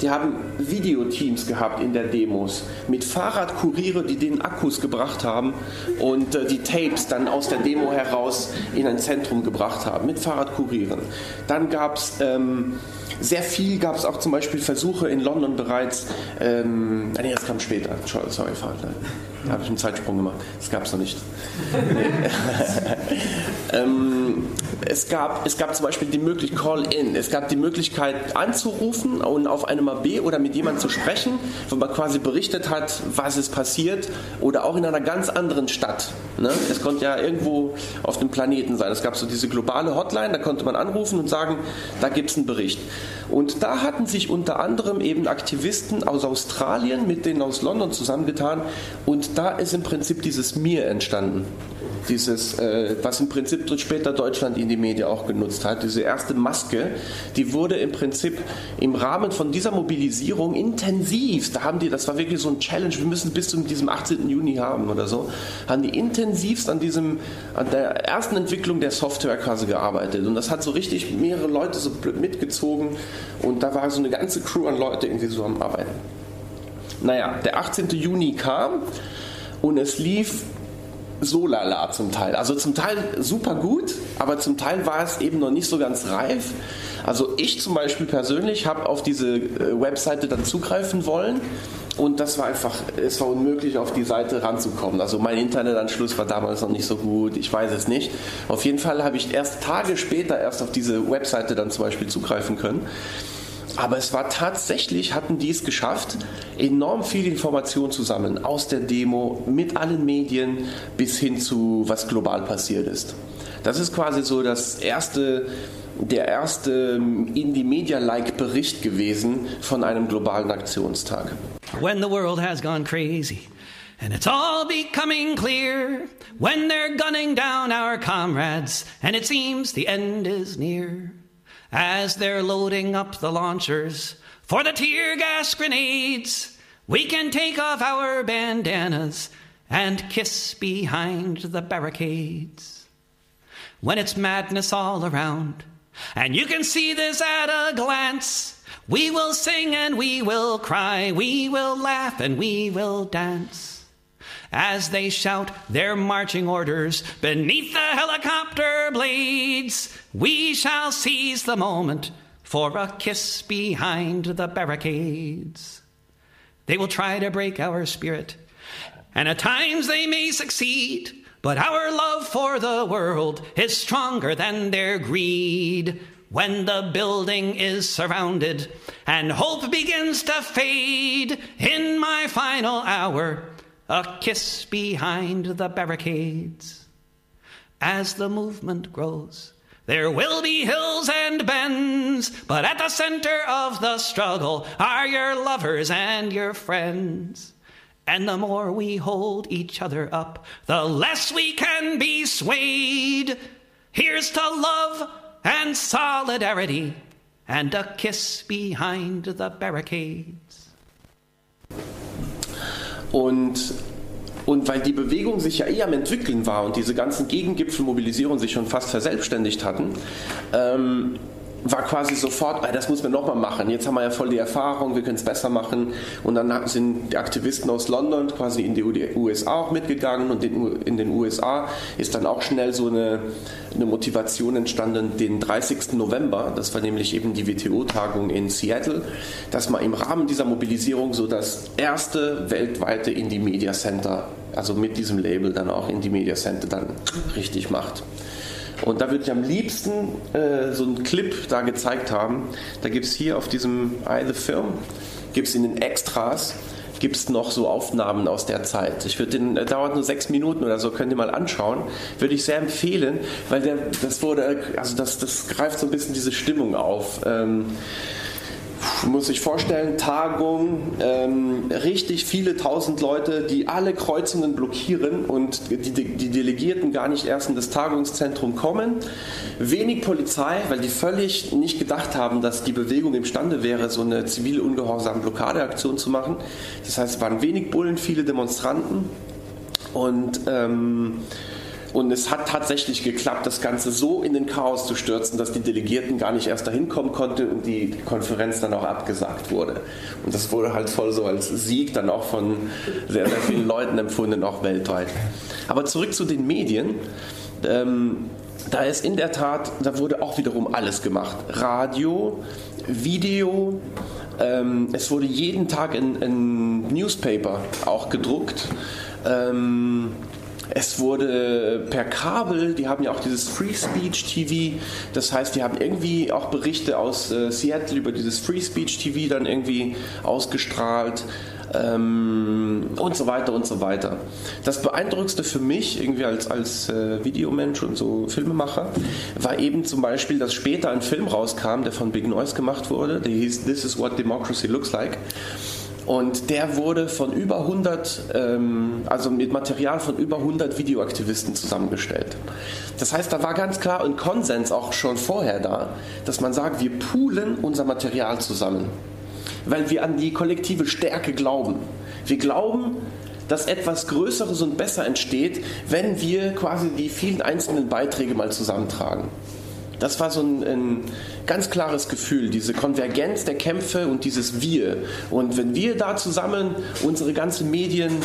die haben Videoteams gehabt in der Demos mit Fahrradkuriere, die den Akkus gebracht haben und äh, die Tapes dann aus der Demo heraus in ein Zentrum gebracht haben mit Fahrradkurieren. Dann gab es ähm, sehr viel gab es auch zum Beispiel Versuche in London bereits. Ähm, nee, das kam später. Sorry, Vater. Da habe ich einen Zeitsprung gemacht. Das gab es noch nicht. ähm, es, gab, es gab zum Beispiel die Möglichkeit Call-In. Es gab die Möglichkeit anzurufen und auf einem AB oder mit jemandem zu sprechen, wo man quasi berichtet hat, was ist passiert oder auch in einer ganz anderen Stadt. Ne? Es konnte ja irgendwo auf dem Planeten sein. Es gab so diese globale Hotline, da konnte man anrufen und sagen, da gibt es einen Bericht. Und da hatten sich unter anderem eben Aktivisten aus Australien mit denen aus London zusammengetan und da ist im Prinzip dieses Mir entstanden dieses, äh, was im Prinzip später Deutschland in die Medien auch genutzt hat, diese erste Maske, die wurde im Prinzip im Rahmen von dieser Mobilisierung intensiv, da haben die, das war wirklich so ein Challenge, wir müssen bis zu diesem 18. Juni haben oder so, haben die intensivst an diesem, an der ersten Entwicklung der Software quasi gearbeitet und das hat so richtig mehrere Leute so mitgezogen und da war so eine ganze Crew an Leute irgendwie so am Arbeiten. Naja, der 18. Juni kam und es lief so lala zum Teil. Also zum Teil super gut, aber zum Teil war es eben noch nicht so ganz reif. Also ich zum Beispiel persönlich habe auf diese äh, Webseite dann zugreifen wollen und das war einfach, es war unmöglich auf die Seite ranzukommen. Also mein Internetanschluss war damals noch nicht so gut, ich weiß es nicht. Auf jeden Fall habe ich erst Tage später erst auf diese Webseite dann zum Beispiel zugreifen können. Aber es war tatsächlich, hatten die es geschafft, enorm viel Information zu sammeln aus der Demo, mit allen Medien bis hin zu, was global passiert ist. Das ist quasi so das erste, der erste Indie-Media-like Bericht gewesen von einem globalen Aktionstag. When the world has gone crazy. And it's all becoming clear when they're gunning down our comrades, and it seems the end is near. As they're loading up the launchers for the tear gas grenades. We can take off our bandanas and kiss behind the barricades. When it's madness all around, and you can see this at a glance, we will sing and we will cry, we will laugh and we will dance as they shout their marching orders beneath the helicopter blades. We shall seize the moment for a kiss behind the barricades. They will try to break our spirit, and at times they may succeed. But our love for the world is stronger than their greed. When the building is surrounded and hope begins to fade, in my final hour, a kiss behind the barricades. As the movement grows, there will be hills and bends, but at the center of the struggle are your lovers and your friends. And the more we hold each other up, the less we can be swayed. Here's to love and solidarity and a kiss behind the barricades. Und, und weil die Bewegung sich ja eh am entwickeln war und diese ganzen Gegengipfelmobilisierungen sich schon fast verselbstständigt hatten, ähm, war quasi sofort, das muss man nochmal machen. Jetzt haben wir ja voll die Erfahrung, wir können es besser machen. Und dann sind die Aktivisten aus London quasi in die USA auch mitgegangen und in den USA ist dann auch schnell so eine, eine Motivation entstanden, den 30. November, das war nämlich eben die WTO-Tagung in Seattle, dass man im Rahmen dieser Mobilisierung so das erste weltweite Indie Media Center, also mit diesem Label dann auch Indie Media Center dann richtig macht. Und da würde ich am liebsten äh, so einen Clip da gezeigt haben. Da gibt es hier auf diesem Eye the Film, gibt es in den Extras, gibt es noch so Aufnahmen aus der Zeit. Ich würde den, äh, dauert nur sechs Minuten oder so, könnt ihr mal anschauen. Würde ich sehr empfehlen, weil der, das wurde, also das, das greift so ein bisschen diese Stimmung auf. Ähm, muss sich vorstellen, Tagung, ähm, richtig viele tausend Leute, die alle Kreuzungen blockieren und die, die, Delegierten gar nicht erst in das Tagungszentrum kommen. Wenig Polizei, weil die völlig nicht gedacht haben, dass die Bewegung imstande wäre, so eine zivile ungehorsame Blockadeaktion zu machen. Das heißt, es waren wenig Bullen, viele Demonstranten und ähm, und es hat tatsächlich geklappt, das Ganze so in den Chaos zu stürzen, dass die Delegierten gar nicht erst dahin kommen konnten und die Konferenz dann auch abgesagt wurde. Und das wurde halt voll so als Sieg dann auch von sehr, sehr vielen Leuten empfunden, auch weltweit. Aber zurück zu den Medien. Ähm, da ist in der Tat, da wurde auch wiederum alles gemacht. Radio, Video, ähm, es wurde jeden Tag ein, Newspaper auch gedruckt. Ähm, es wurde per Kabel, die haben ja auch dieses Free Speech TV, das heißt, die haben irgendwie auch Berichte aus äh, Seattle über dieses Free Speech TV dann irgendwie ausgestrahlt. Ähm, und so weiter und so weiter. Das Beeindruckendste für mich, irgendwie als, als äh, Videomensch und so Filmemacher, war eben zum Beispiel, dass später ein Film rauskam, der von Big Noise gemacht wurde, der hieß This is what Democracy looks like. Und der wurde von über 100, ähm, also mit Material von über 100 Videoaktivisten zusammengestellt. Das heißt, da war ganz klar ein Konsens auch schon vorher da, dass man sagt, wir poolen unser Material zusammen, weil wir an die kollektive Stärke glauben. Wir glauben, dass etwas Größeres und besser entsteht, wenn wir quasi die vielen einzelnen Beiträge mal zusammentragen. Das war so ein, ein, ganz klares Gefühl, diese Konvergenz der Kämpfe und dieses Wir. Und wenn wir da zusammen unsere ganzen Medien,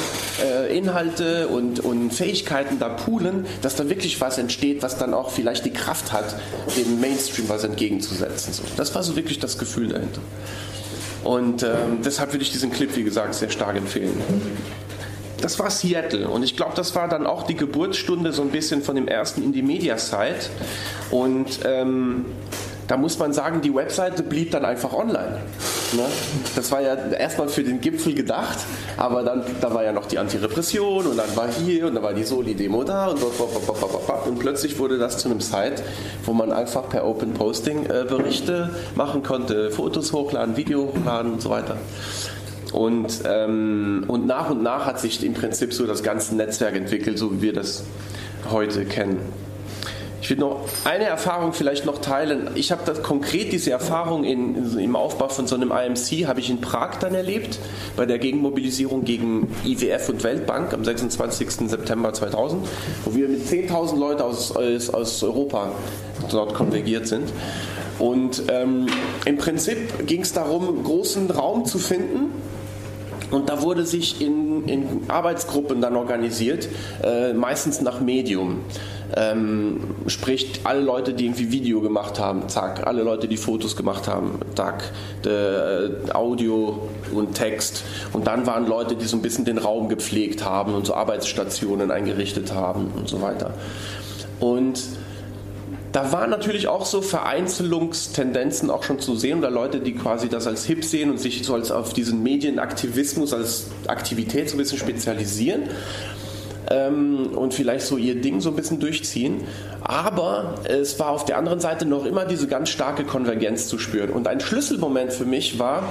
äh, und, und Fähigkeiten da poolen, dass da wirklich was entsteht, was dann auch vielleicht die Kraft hat, dem Mainstream was entgegenzusetzen. So, das war so wirklich das Gefühl dahinter. Und ähm, deshalb würde ich diesen Clip, wie gesagt, sehr stark empfehlen das war Seattle und ich glaube, das war dann auch die Geburtsstunde so ein bisschen von dem ersten Indie-Media-Site und ähm, da muss man sagen, die Webseite blieb dann einfach online. Ne? Das war ja erstmal für den Gipfel gedacht, aber dann da war ja noch die Antirepression und dann war hier und dann war die Soli-Demo da und, und plötzlich wurde das zu einem Site, wo man einfach per Open Posting äh, Berichte machen konnte, Fotos hochladen, Video hochladen und so weiter. Und, ähm, und nach und nach hat sich im Prinzip so das ganze Netzwerk entwickelt, so wie wir das heute kennen. Ich will noch eine Erfahrung vielleicht noch teilen. Ich habe das konkret diese Erfahrung in, im Aufbau von so einem IMC habe ich in Prag dann erlebt bei der Gegenmobilisierung gegen IWF und Weltbank am 26. September 2000, wo wir mit 10.000 Leuten aus, aus, aus Europa dort konvergiert sind. Und ähm, im Prinzip ging es darum, großen Raum zu finden und da wurde sich in, in Arbeitsgruppen dann organisiert, äh, meistens nach Medium. Ähm, sprich, alle Leute, die irgendwie Video gemacht haben, zack, alle Leute, die Fotos gemacht haben, zack, de, äh, Audio und Text. Und dann waren Leute, die so ein bisschen den Raum gepflegt haben und so Arbeitsstationen eingerichtet haben und so weiter. Und da waren natürlich auch so Vereinzelungstendenzen auch schon zu sehen oder Leute, die quasi das als hip sehen und sich so als auf diesen Medienaktivismus als Aktivität so ein bisschen spezialisieren ähm, und vielleicht so ihr Ding so ein bisschen durchziehen. Aber es war auf der anderen Seite noch immer diese ganz starke Konvergenz zu spüren. Und ein Schlüsselmoment für mich war,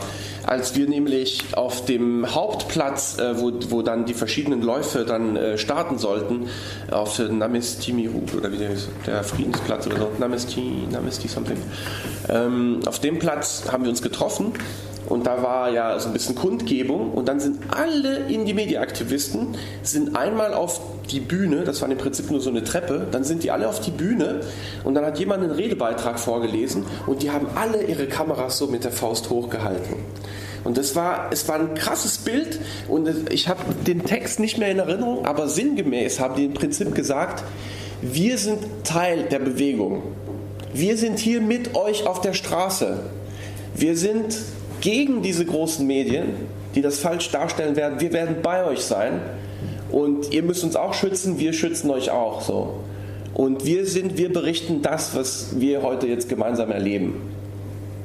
als wir nämlich auf dem Hauptplatz, äh, wo, wo dann die verschiedenen Läufe dann äh, starten sollten, auf Namestimiru oder wie der der Friedensplatz oder so, Namesti, Namesti something. Ähm, auf dem Platz haben wir uns getroffen und da war ja so ein bisschen Kundgebung und dann sind alle Indie-Media-Aktivisten sind einmal auf die Bühne, das war im Prinzip nur so eine Treppe, dann sind die alle auf die Bühne und dann hat jemand einen Redebeitrag vorgelesen und die haben alle ihre Kameras so mit der Faust hochgehalten. Und das war, es war ein krasses Bild und ich habe den Text nicht mehr in Erinnerung, aber sinngemäß haben die im Prinzip gesagt, wir sind Teil der Bewegung. Wir sind hier mit euch auf der Straße. Wir sind gegen diese großen Medien, die das falsch darstellen werden. Wir werden bei euch sein und ihr müsst uns auch schützen, wir schützen euch auch so. Und wir sind, wir berichten das, was wir heute jetzt gemeinsam erleben.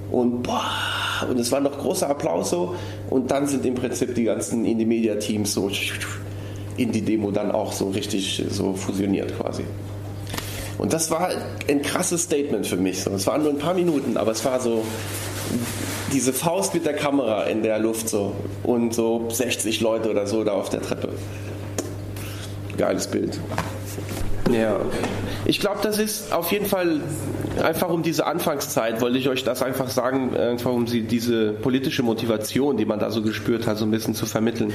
Und boah, und es war noch großer Applaus so. Und dann sind im Prinzip die ganzen Indie-Media-Teams so in die Demo dann auch so richtig so fusioniert quasi. Und das war ein krasses Statement für mich. Es waren nur ein paar Minuten, aber es war so diese Faust mit der Kamera in der Luft so und so 60 Leute oder so da auf der Treppe. Geiles Bild. Ja. Ich glaube, das ist auf jeden Fall einfach um diese Anfangszeit, wollte ich euch das einfach sagen, einfach um sie, diese politische Motivation, die man da so gespürt hat, so ein bisschen zu vermitteln.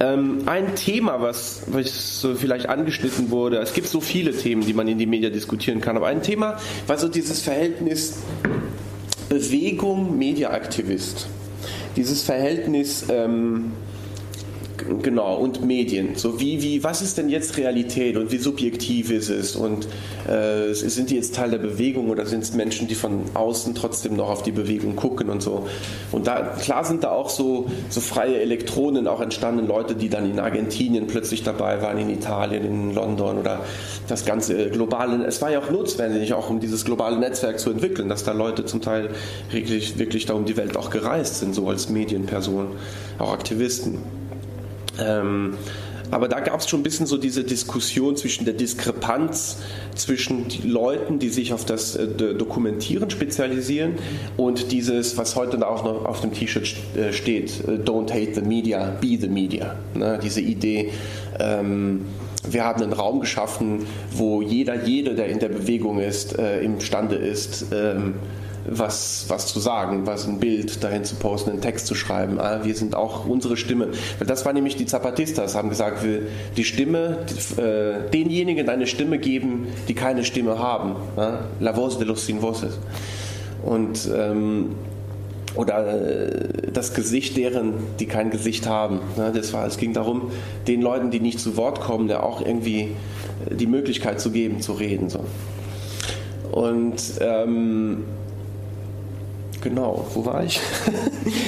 Ähm, ein Thema, was, was so vielleicht angeschnitten wurde, es gibt so viele Themen, die man in die Medien diskutieren kann, aber ein Thema war so dieses Verhältnis Bewegung, Mediaaktivist. Dieses Verhältnis ähm, genau, und Medien. So wie, wie, was ist denn jetzt Realität und wie subjektiv ist es? Und äh, sind die jetzt Teil der Bewegung oder sind es Menschen, die von außen trotzdem noch auf die Bewegung gucken und so? Und da, klar sind da auch so, so freie Elektronen auch entstanden, Leute, die dann in Argentinien plötzlich dabei waren, in Italien, in London oder das ganze globale, es war ja auch notwendig, auch um dieses globale Netzwerk zu entwickeln, dass da Leute zum Teil wirklich, wirklich da um die Welt auch gereist sind, so als Medienpersonen, auch Aktivisten. Ähm, aber da gab es schon ein bisschen so diese Diskussion zwischen der Diskrepanz zwischen Leuten, die sich auf das äh, Dokumentieren spezialisieren und dieses, was heute auch noch auf dem T-Shirt äh, steht, äh, Don't hate the media, be the media. Ne? Diese Idee, ähm, wir haben einen Raum geschaffen, wo jeder, jede, der in der Bewegung ist, äh, imstande ist, ähm, was, was zu sagen, was ein Bild dahin zu posten, einen Text zu schreiben. Ah, wir sind auch unsere Stimme. Weil das war nämlich die Zapatistas, haben gesagt, wir die Stimme, die, äh, denjenigen eine Stimme geben, die keine Stimme haben. Ja? La voz de los sin voces. Und ähm, oder äh, das Gesicht deren, die kein Gesicht haben. Das war, es ging darum, den Leuten, die nicht zu Wort kommen, der auch irgendwie die Möglichkeit zu geben, zu reden. Und ähm, Genau, wo war ich?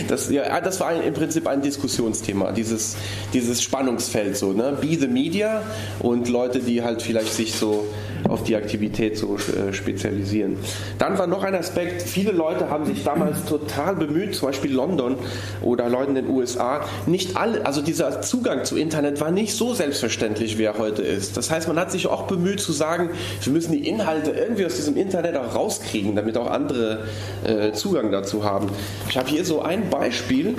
Das, ja, ah, das war ein, im Prinzip ein Diskussionsthema, dieses, dieses Spannungsfeld so, ne? Be the Media und Leute, die halt vielleicht sich so auf die Aktivität so äh, spezialisieren. Dann war noch ein Aspekt, viele Leute haben sich damals total bemüht, zum Beispiel London oder Leute in den USA, nicht alle, also dieser Zugang zu Internet war nicht so selbstverständlich, wie er heute ist. Das heißt, man hat sich auch bemüht zu sagen, wir müssen die Inhalte irgendwie aus diesem Internet auch rauskriegen, damit auch andere äh, Zugang dazu haben. Ich habe hier so ein Beispiel,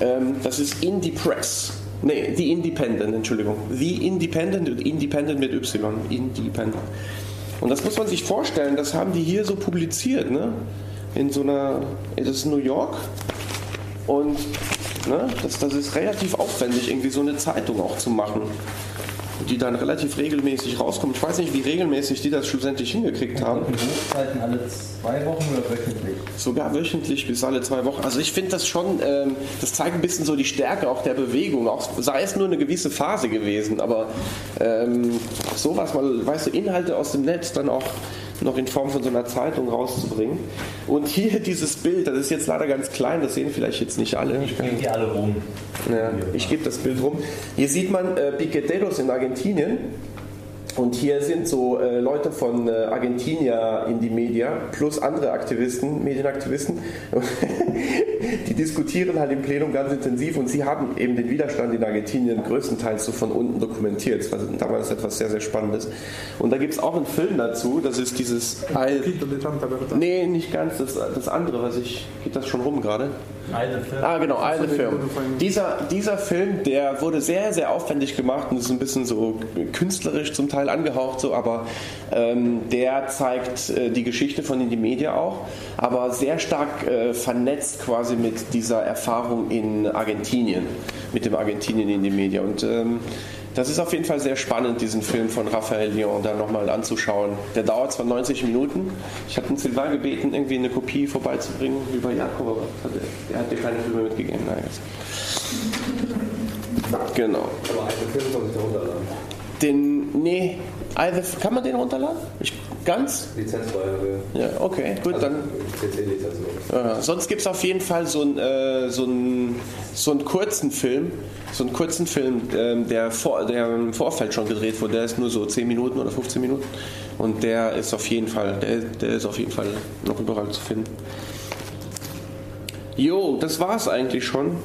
ähm, das ist Indie Press. Nee, The Independent, Entschuldigung. The Independent, Independent mit Y. Independent. Und das muss man sich vorstellen, das haben die hier so publiziert, ne? In so einer, das ist New York. Und ne, das, das ist relativ aufwendig, irgendwie so eine Zeitung auch zu machen die dann relativ regelmäßig rauskommen. Ich weiß nicht, wie regelmäßig die das schlussendlich hingekriegt haben. Hochzeiten alle zwei Wochen oder wöchentlich? Sogar wöchentlich bis alle zwei Wochen. Also ich finde das schon, ähm, das zeigt ein bisschen so die Stärke auch der Bewegung, auch sei es nur eine gewisse Phase gewesen, aber ähm, sowas mal, weißt du, Inhalte aus dem Netz dann auch noch in Form von so einer Zeitung rauszubringen. Und hier dieses Bild, das ist jetzt leider ganz klein, das sehen vielleicht jetzt nicht alle. Ich gebe die alle rum. Ja, ich gebe das Bild rum. Hier sieht man äh, Piqueteros in Argentinien und hier sind so äh, Leute von äh, Argentinia in die Media plus andere Aktivisten, Medienaktivisten, die diskutieren halt im Plenum ganz intensiv und sie haben eben den Widerstand in Argentinien größtenteils so von unten dokumentiert. Das war damals etwas sehr, sehr Spannendes. Und da gibt es auch einen Film dazu, das ist dieses. Nee, nicht ganz, das, das andere, was ich. Geht das schon rum gerade? Ah, genau, the Film. Dieser, dieser Film, der wurde sehr, sehr aufwendig gemacht und ist ein bisschen so künstlerisch zum Teil angehaucht, so, aber ähm, der zeigt äh, die Geschichte von Indie Media auch, aber sehr stark äh, vernetzt quasi mit dieser Erfahrung in Argentinien, mit dem Argentinien Indie Media. Und ähm, das ist auf jeden Fall sehr spannend, diesen Film von Raphael Leon da nochmal anzuschauen. Der dauert zwar 90 Minuten. Ich hatte den Sylvain gebeten, irgendwie eine Kopie vorbeizubringen über Jakob, aber er hat dir keine Filme mitgegeben. Nein, Genau. Aber einen Film kann man sich runterladen. Den, nee, kann man den runterladen? Ich, ganz? Lizenzfrei. Ja, okay, gut, Also, dann. CC-Lizenz. Ja, sonst gibt es auf jeden Fall so, ein, äh, so, ein, so einen kurzen Film, so einen kurzen Film, ähm, der, vor, der im Vorfeld schon gedreht wurde. Der ist nur so 10 Minuten oder 15 Minuten. Und der ist auf jeden Fall, der, der ist auf jeden Fall noch überall zu finden. Jo, das war's eigentlich schon.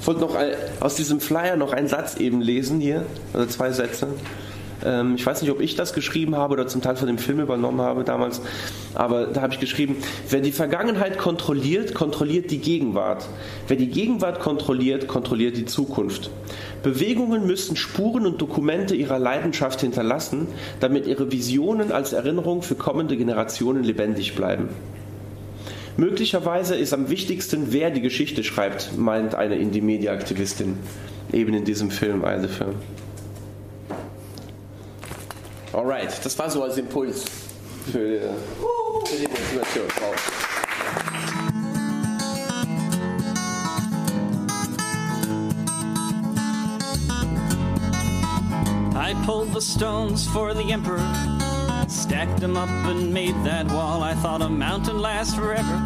Ich wollte noch ein, aus diesem Flyer noch einen Satz eben lesen hier, also zwei Sätze. Ähm, ich weiß nicht, ob ich das geschrieben habe oder zum Teil von dem Film übernommen habe damals, aber da habe ich geschrieben, wer die Vergangenheit kontrolliert, kontrolliert die Gegenwart. Wer die Gegenwart kontrolliert, kontrolliert die Zukunft. Bewegungen müssen Spuren und Dokumente ihrer Leidenschaft hinterlassen, damit ihre Visionen als Erinnerung für kommende Generationen lebendig bleiben. Möglicherweise ist am wichtigsten, wer die Geschichte schreibt, meint eine Indie-Media-Aktivistin. Eben in diesem Film, Eye the Film. Alright, das war so als Impuls für, für die Motivation. Wow. I pulled the stones for the emperor, stacked them up and made that wall. I thought a mountain lasts forever,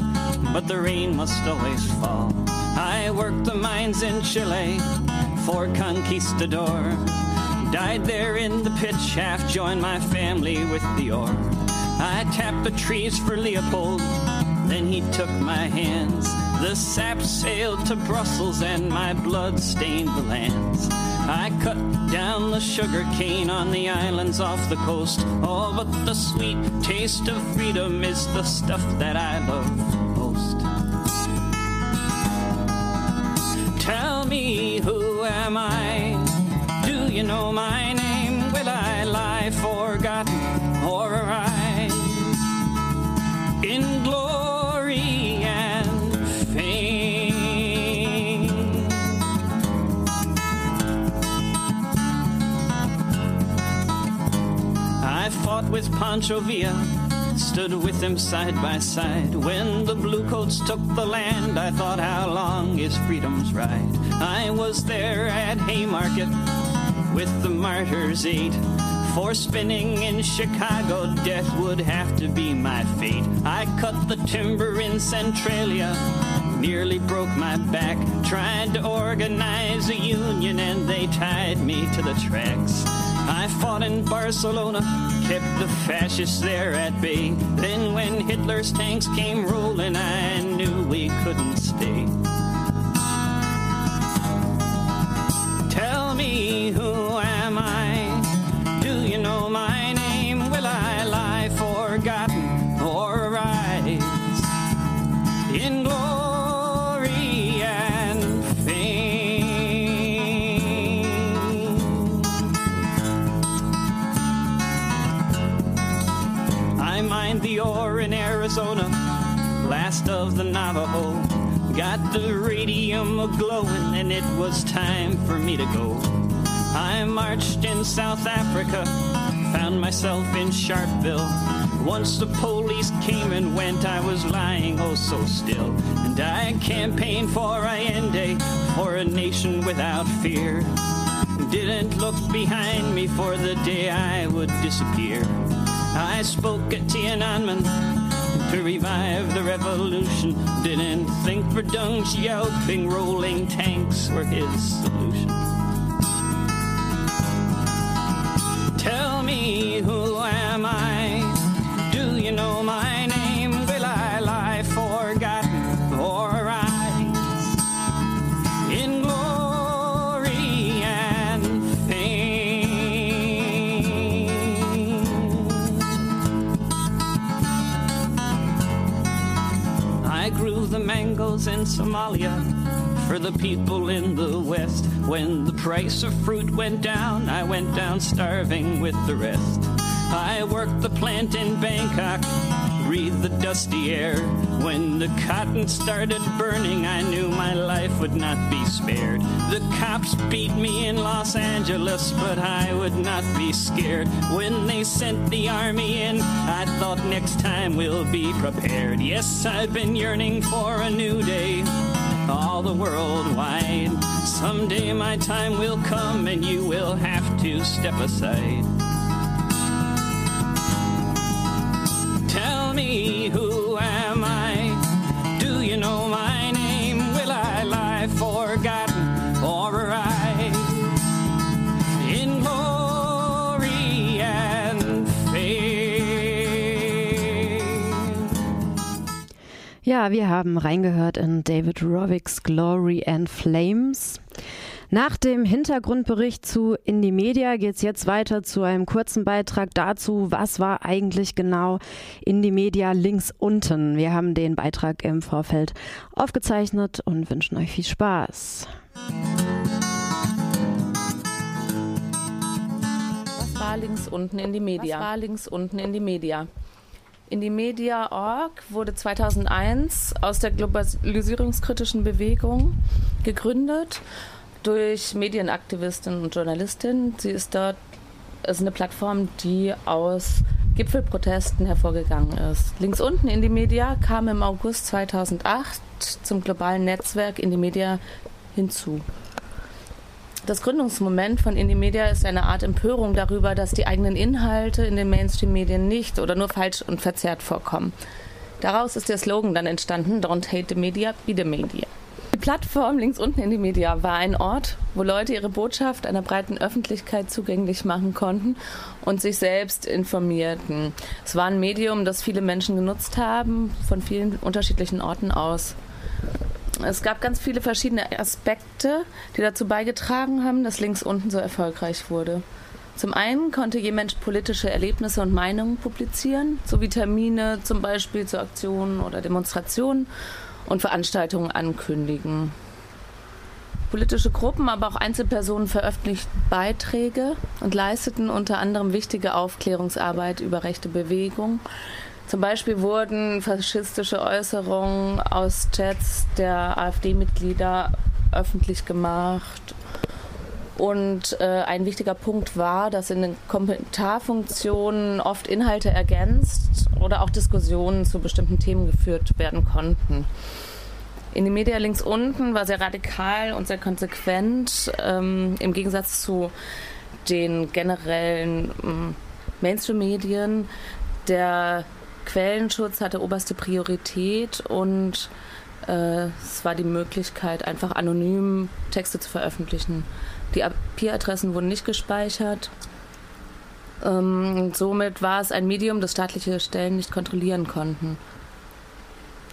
but the rain must always fall. I worked the mines in Chile for conquistador. Died there in the pitch, half joined my family with the ore. I tapped the trees for Leopold, then he took my hands. The sap sailed to Brussels and my blood stained the lands. I cut down the sugar cane on the islands off the coast. Oh, but the sweet taste of freedom is the stuff that I love most. Tell me, who am I? Know my name? Will I lie forgotten or arise in glory and fame? I fought with Pancho Villa, stood with him side by side. When the bluecoats took the land, I thought, how long is freedom's ride? I was there at Haymarket with the martyrs eight. For spinning in Chicago, death would have to be my fate. I cut the timber in Centralia, nearly broke my back. Tried to organize a union and they tied me to the tracks. I fought in Barcelona, kept the fascists there at bay. Then when Hitler's tanks came rolling, I knew we couldn't stay. The radium glowing, and it was time for me to go. I marched in South Africa, found myself in Sharpeville. Once the police came and went, I was lying oh so still. And I campaigned for Allende, for a nation without fear. Didn't look behind me for the day I would disappear. I spoke at Tiananmen to revive the revolution. Didn't think for Deng Xiaoping rolling tanks were his solution. Somalia, for the people in the West. When the price of fruit went down, I went down starving with the rest. I worked the plant in Bangkok breathe the dusty air. When the cotton started burning, I knew my life would not be spared. The cops beat me in Los Angeles, but I would not be scared. When they sent the army in, I thought next time we'll be prepared. Yes, I've been yearning for a new day all the world wide. Someday my time will come and you will have to step aside. Ja, wir haben reingehört in David Rovicks Glory and Flames. Nach dem Hintergrundbericht zu Indie Media geht es jetzt weiter zu einem kurzen Beitrag dazu, was war eigentlich genau Indie Media links unten. Wir haben den Beitrag im Vorfeld aufgezeichnet und wünschen euch viel Spaß. Was war links unten in die Media? Was war links unten in die Media? Indie Media.org wurde 2001 aus der globalisierungskritischen Bewegung gegründet durch Medienaktivistinnen und Journalistinnen. Sie ist dort ist eine Plattform, die aus Gipfelprotesten hervorgegangen ist. Links unten in die Media kam im August 2008 zum globalen Netzwerk Indie Media hinzu. Das Gründungsmoment von Indie Media ist eine Art Empörung darüber, dass die eigenen Inhalte in den Mainstream-Medien nicht oder nur falsch und verzerrt vorkommen. Daraus ist der Slogan dann entstanden: Don't hate the media, be the media. Die Plattform links unten in die Media war ein Ort, wo Leute ihre Botschaft einer breiten Öffentlichkeit zugänglich machen konnten und sich selbst informierten. Es war ein Medium, das viele Menschen genutzt haben, von vielen unterschiedlichen Orten aus. Es gab ganz viele verschiedene Aspekte, die dazu beigetragen haben, dass links unten so erfolgreich wurde. Zum einen konnte je Mensch politische Erlebnisse und Meinungen publizieren, sowie Termine zum Beispiel zu Aktionen oder Demonstrationen und Veranstaltungen ankündigen. Politische Gruppen, aber auch Einzelpersonen veröffentlichten Beiträge und leisteten unter anderem wichtige Aufklärungsarbeit über rechte Bewegungen. Zum Beispiel wurden faschistische Äußerungen aus Chats der AfD-Mitglieder öffentlich gemacht. Und äh, ein wichtiger Punkt war, dass in den Kommentarfunktionen oft Inhalte ergänzt oder auch Diskussionen zu bestimmten Themen geführt werden konnten. In den Media links unten war sehr radikal und sehr konsequent, ähm, im Gegensatz zu den generellen ähm, Mainstream-Medien. Der Quellenschutz hatte oberste Priorität und äh, es war die Möglichkeit, einfach anonym Texte zu veröffentlichen. Die IP-Adressen wurden nicht gespeichert. Ähm, somit war es ein Medium, das staatliche Stellen nicht kontrollieren konnten.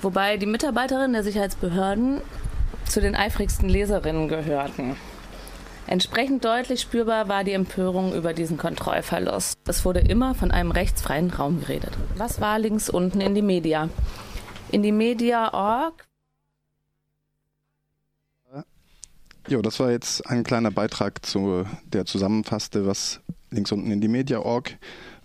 Wobei die Mitarbeiterinnen der Sicherheitsbehörden zu den eifrigsten Leserinnen gehörten. Entsprechend deutlich spürbar war die Empörung über diesen Kontrollverlust. Es wurde immer von einem rechtsfreien Raum geredet. Was war links unten in die Media? In die Media.org Ja, das war jetzt ein kleiner Beitrag, zu, der zusammenfasste, was links unten in die Media.org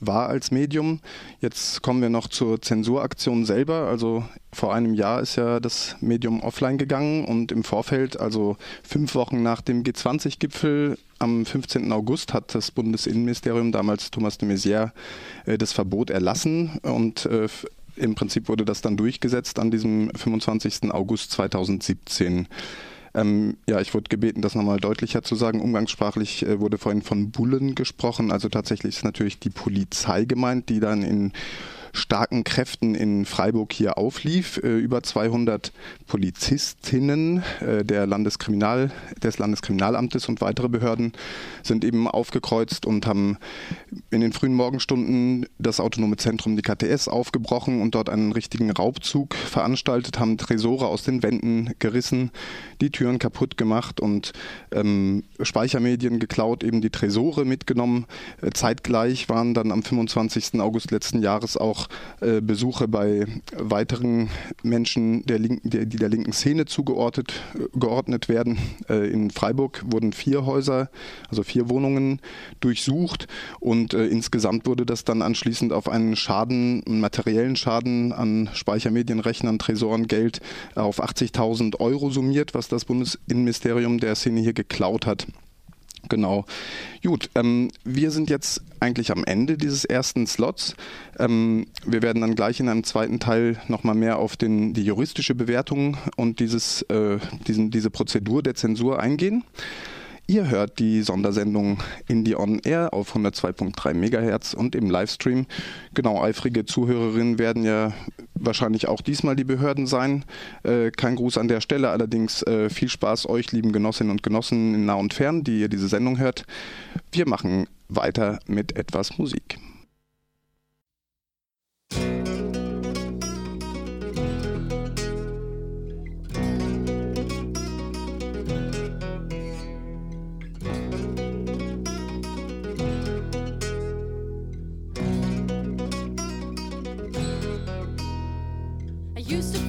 war als Medium. Jetzt kommen wir noch zur Zensuraktion selber. Also vor einem Jahr ist ja das Medium offline gegangen und im Vorfeld, also fünf Wochen nach dem G20-Gipfel am 15. August, hat das Bundesinnenministerium, damals Thomas de Maizière, äh, das Verbot erlassen und äh, im Prinzip wurde das dann durchgesetzt an diesem 25. August 2017. Ähm, ja, ich wurde gebeten, das nochmal deutlicher zu sagen. Umgangssprachlich äh, wurde vorhin von Bullen gesprochen. Also tatsächlich ist natürlich die Polizei gemeint, die dann in starken Kräften in Freiburg hier auflief. Äh, über 200 Polizistinnen äh, der Landeskriminal, des Landeskriminalamtes und weitere Behörden sind eben aufgekreuzt und haben in den frühen Morgenstunden das autonome Zentrum, die KTS, aufgebrochen und dort einen richtigen Raubzug veranstaltet, haben Tresore aus den Wänden gerissen, die Türen kaputt gemacht und ähm, Speichermedien geklaut, eben die Tresore mitgenommen. Äh, zeitgleich waren dann am 25. August letzten Jahres auch äh, Besuche bei weiteren Menschen, der linken, die, die der linken Szene zugeordnet geordnet werden. Äh, in Freiburg wurden vier Häuser, also vier Wohnungen durchsucht und äh, insgesamt wurde das dann anschließend auf einen Schaden, einen materiellen Schaden an Speichermedienrechnern, Tresoren, Geld auf 80.000 Euro summiert, was das Bundesinnenministerium der Szene hier geklaut hat. Genau. Gut, ähm, wir sind jetzt eigentlich am Ende dieses ersten Slots. Ähm, wir werden dann gleich in einem zweiten Teil nochmal mehr auf den, die juristische Bewertung und dieses, äh, diesen, diese Prozedur der Zensur eingehen. Ihr hört die Sondersendung Indie On Air auf 102.3 MHz und im Livestream. Genau, eifrige Zuhörerinnen werden ja wahrscheinlich auch diesmal die Behörden sein. Äh, kein Gruß an der Stelle, allerdings äh, viel Spaß euch, lieben Genossinnen und Genossen in nah und fern, die ihr diese Sendung hört. Wir machen weiter mit etwas Musik. used to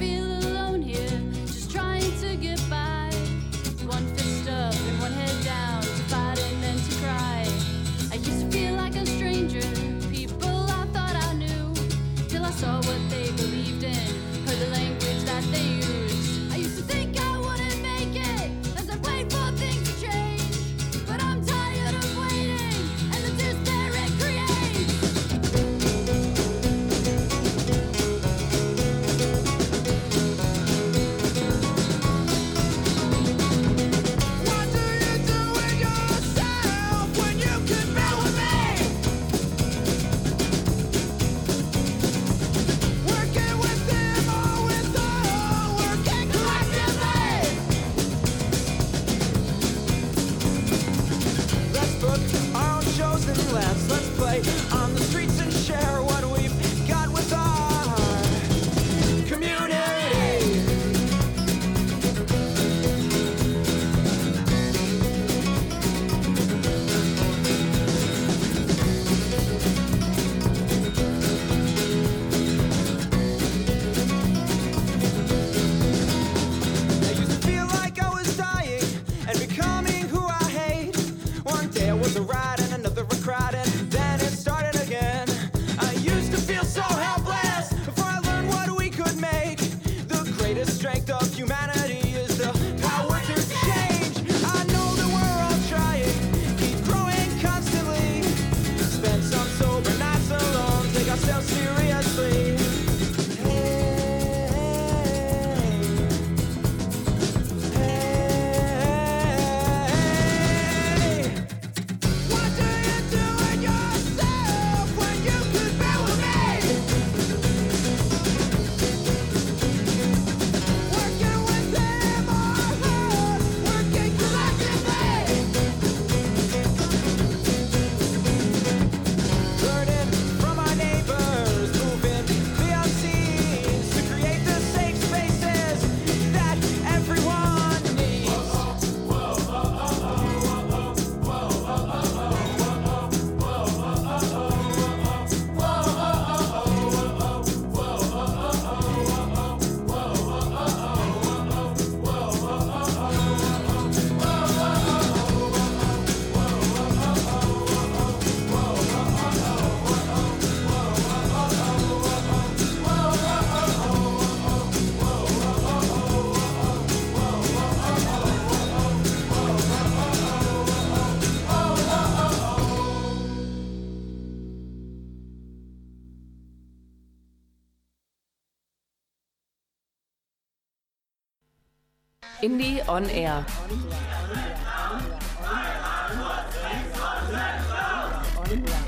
Indie on Air.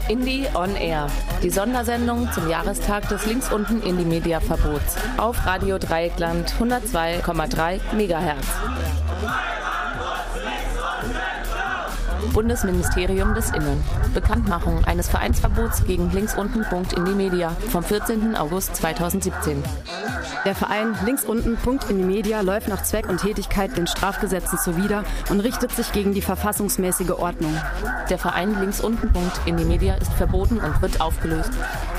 Indie on Air, die Sondersendung zum Jahrestag des links unten Indie Media Verbots auf Radio Dreieckland 102,3 MHz. Bundesministerium des Innen. Bekanntmachung eines Vereinsverbots gegen links unten Punkt in die Media vom 14. August 2017. Der Verein Links unten Punkt in die Media läuft nach Zweck und Tätigkeit den Strafgesetzen zuwider und richtet sich gegen die verfassungsmäßige Ordnung. Der Verein Links unten Punkt in die Media ist verboten und wird aufgelöst.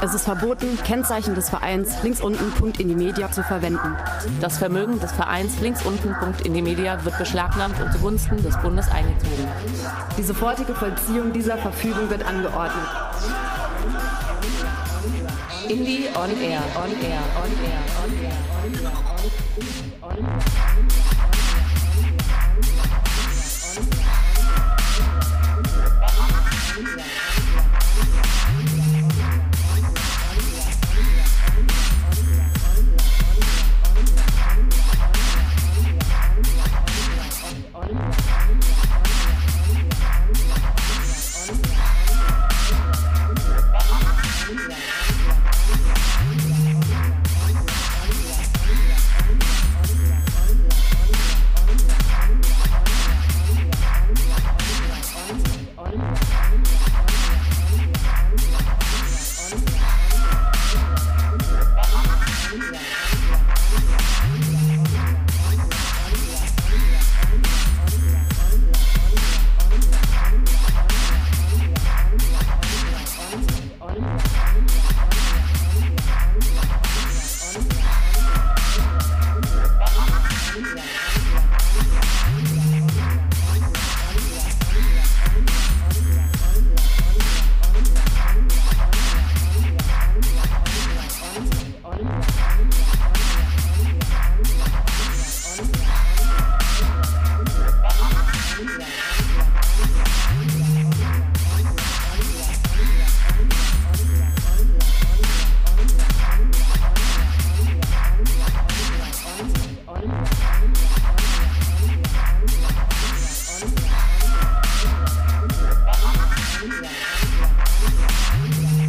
Es ist verboten, Kennzeichen des Vereins Links unten Punkt in die Media zu verwenden. Das Vermögen des Vereins Links unten Punkt in die Media wird beschlagnahmt und zugunsten des Bundes eingezogen. Die sofortige Vollziehung dieser Verfügung wird angeordnet. Indie on air, on air, on air, on air, on air, on air, on air, on air, on air.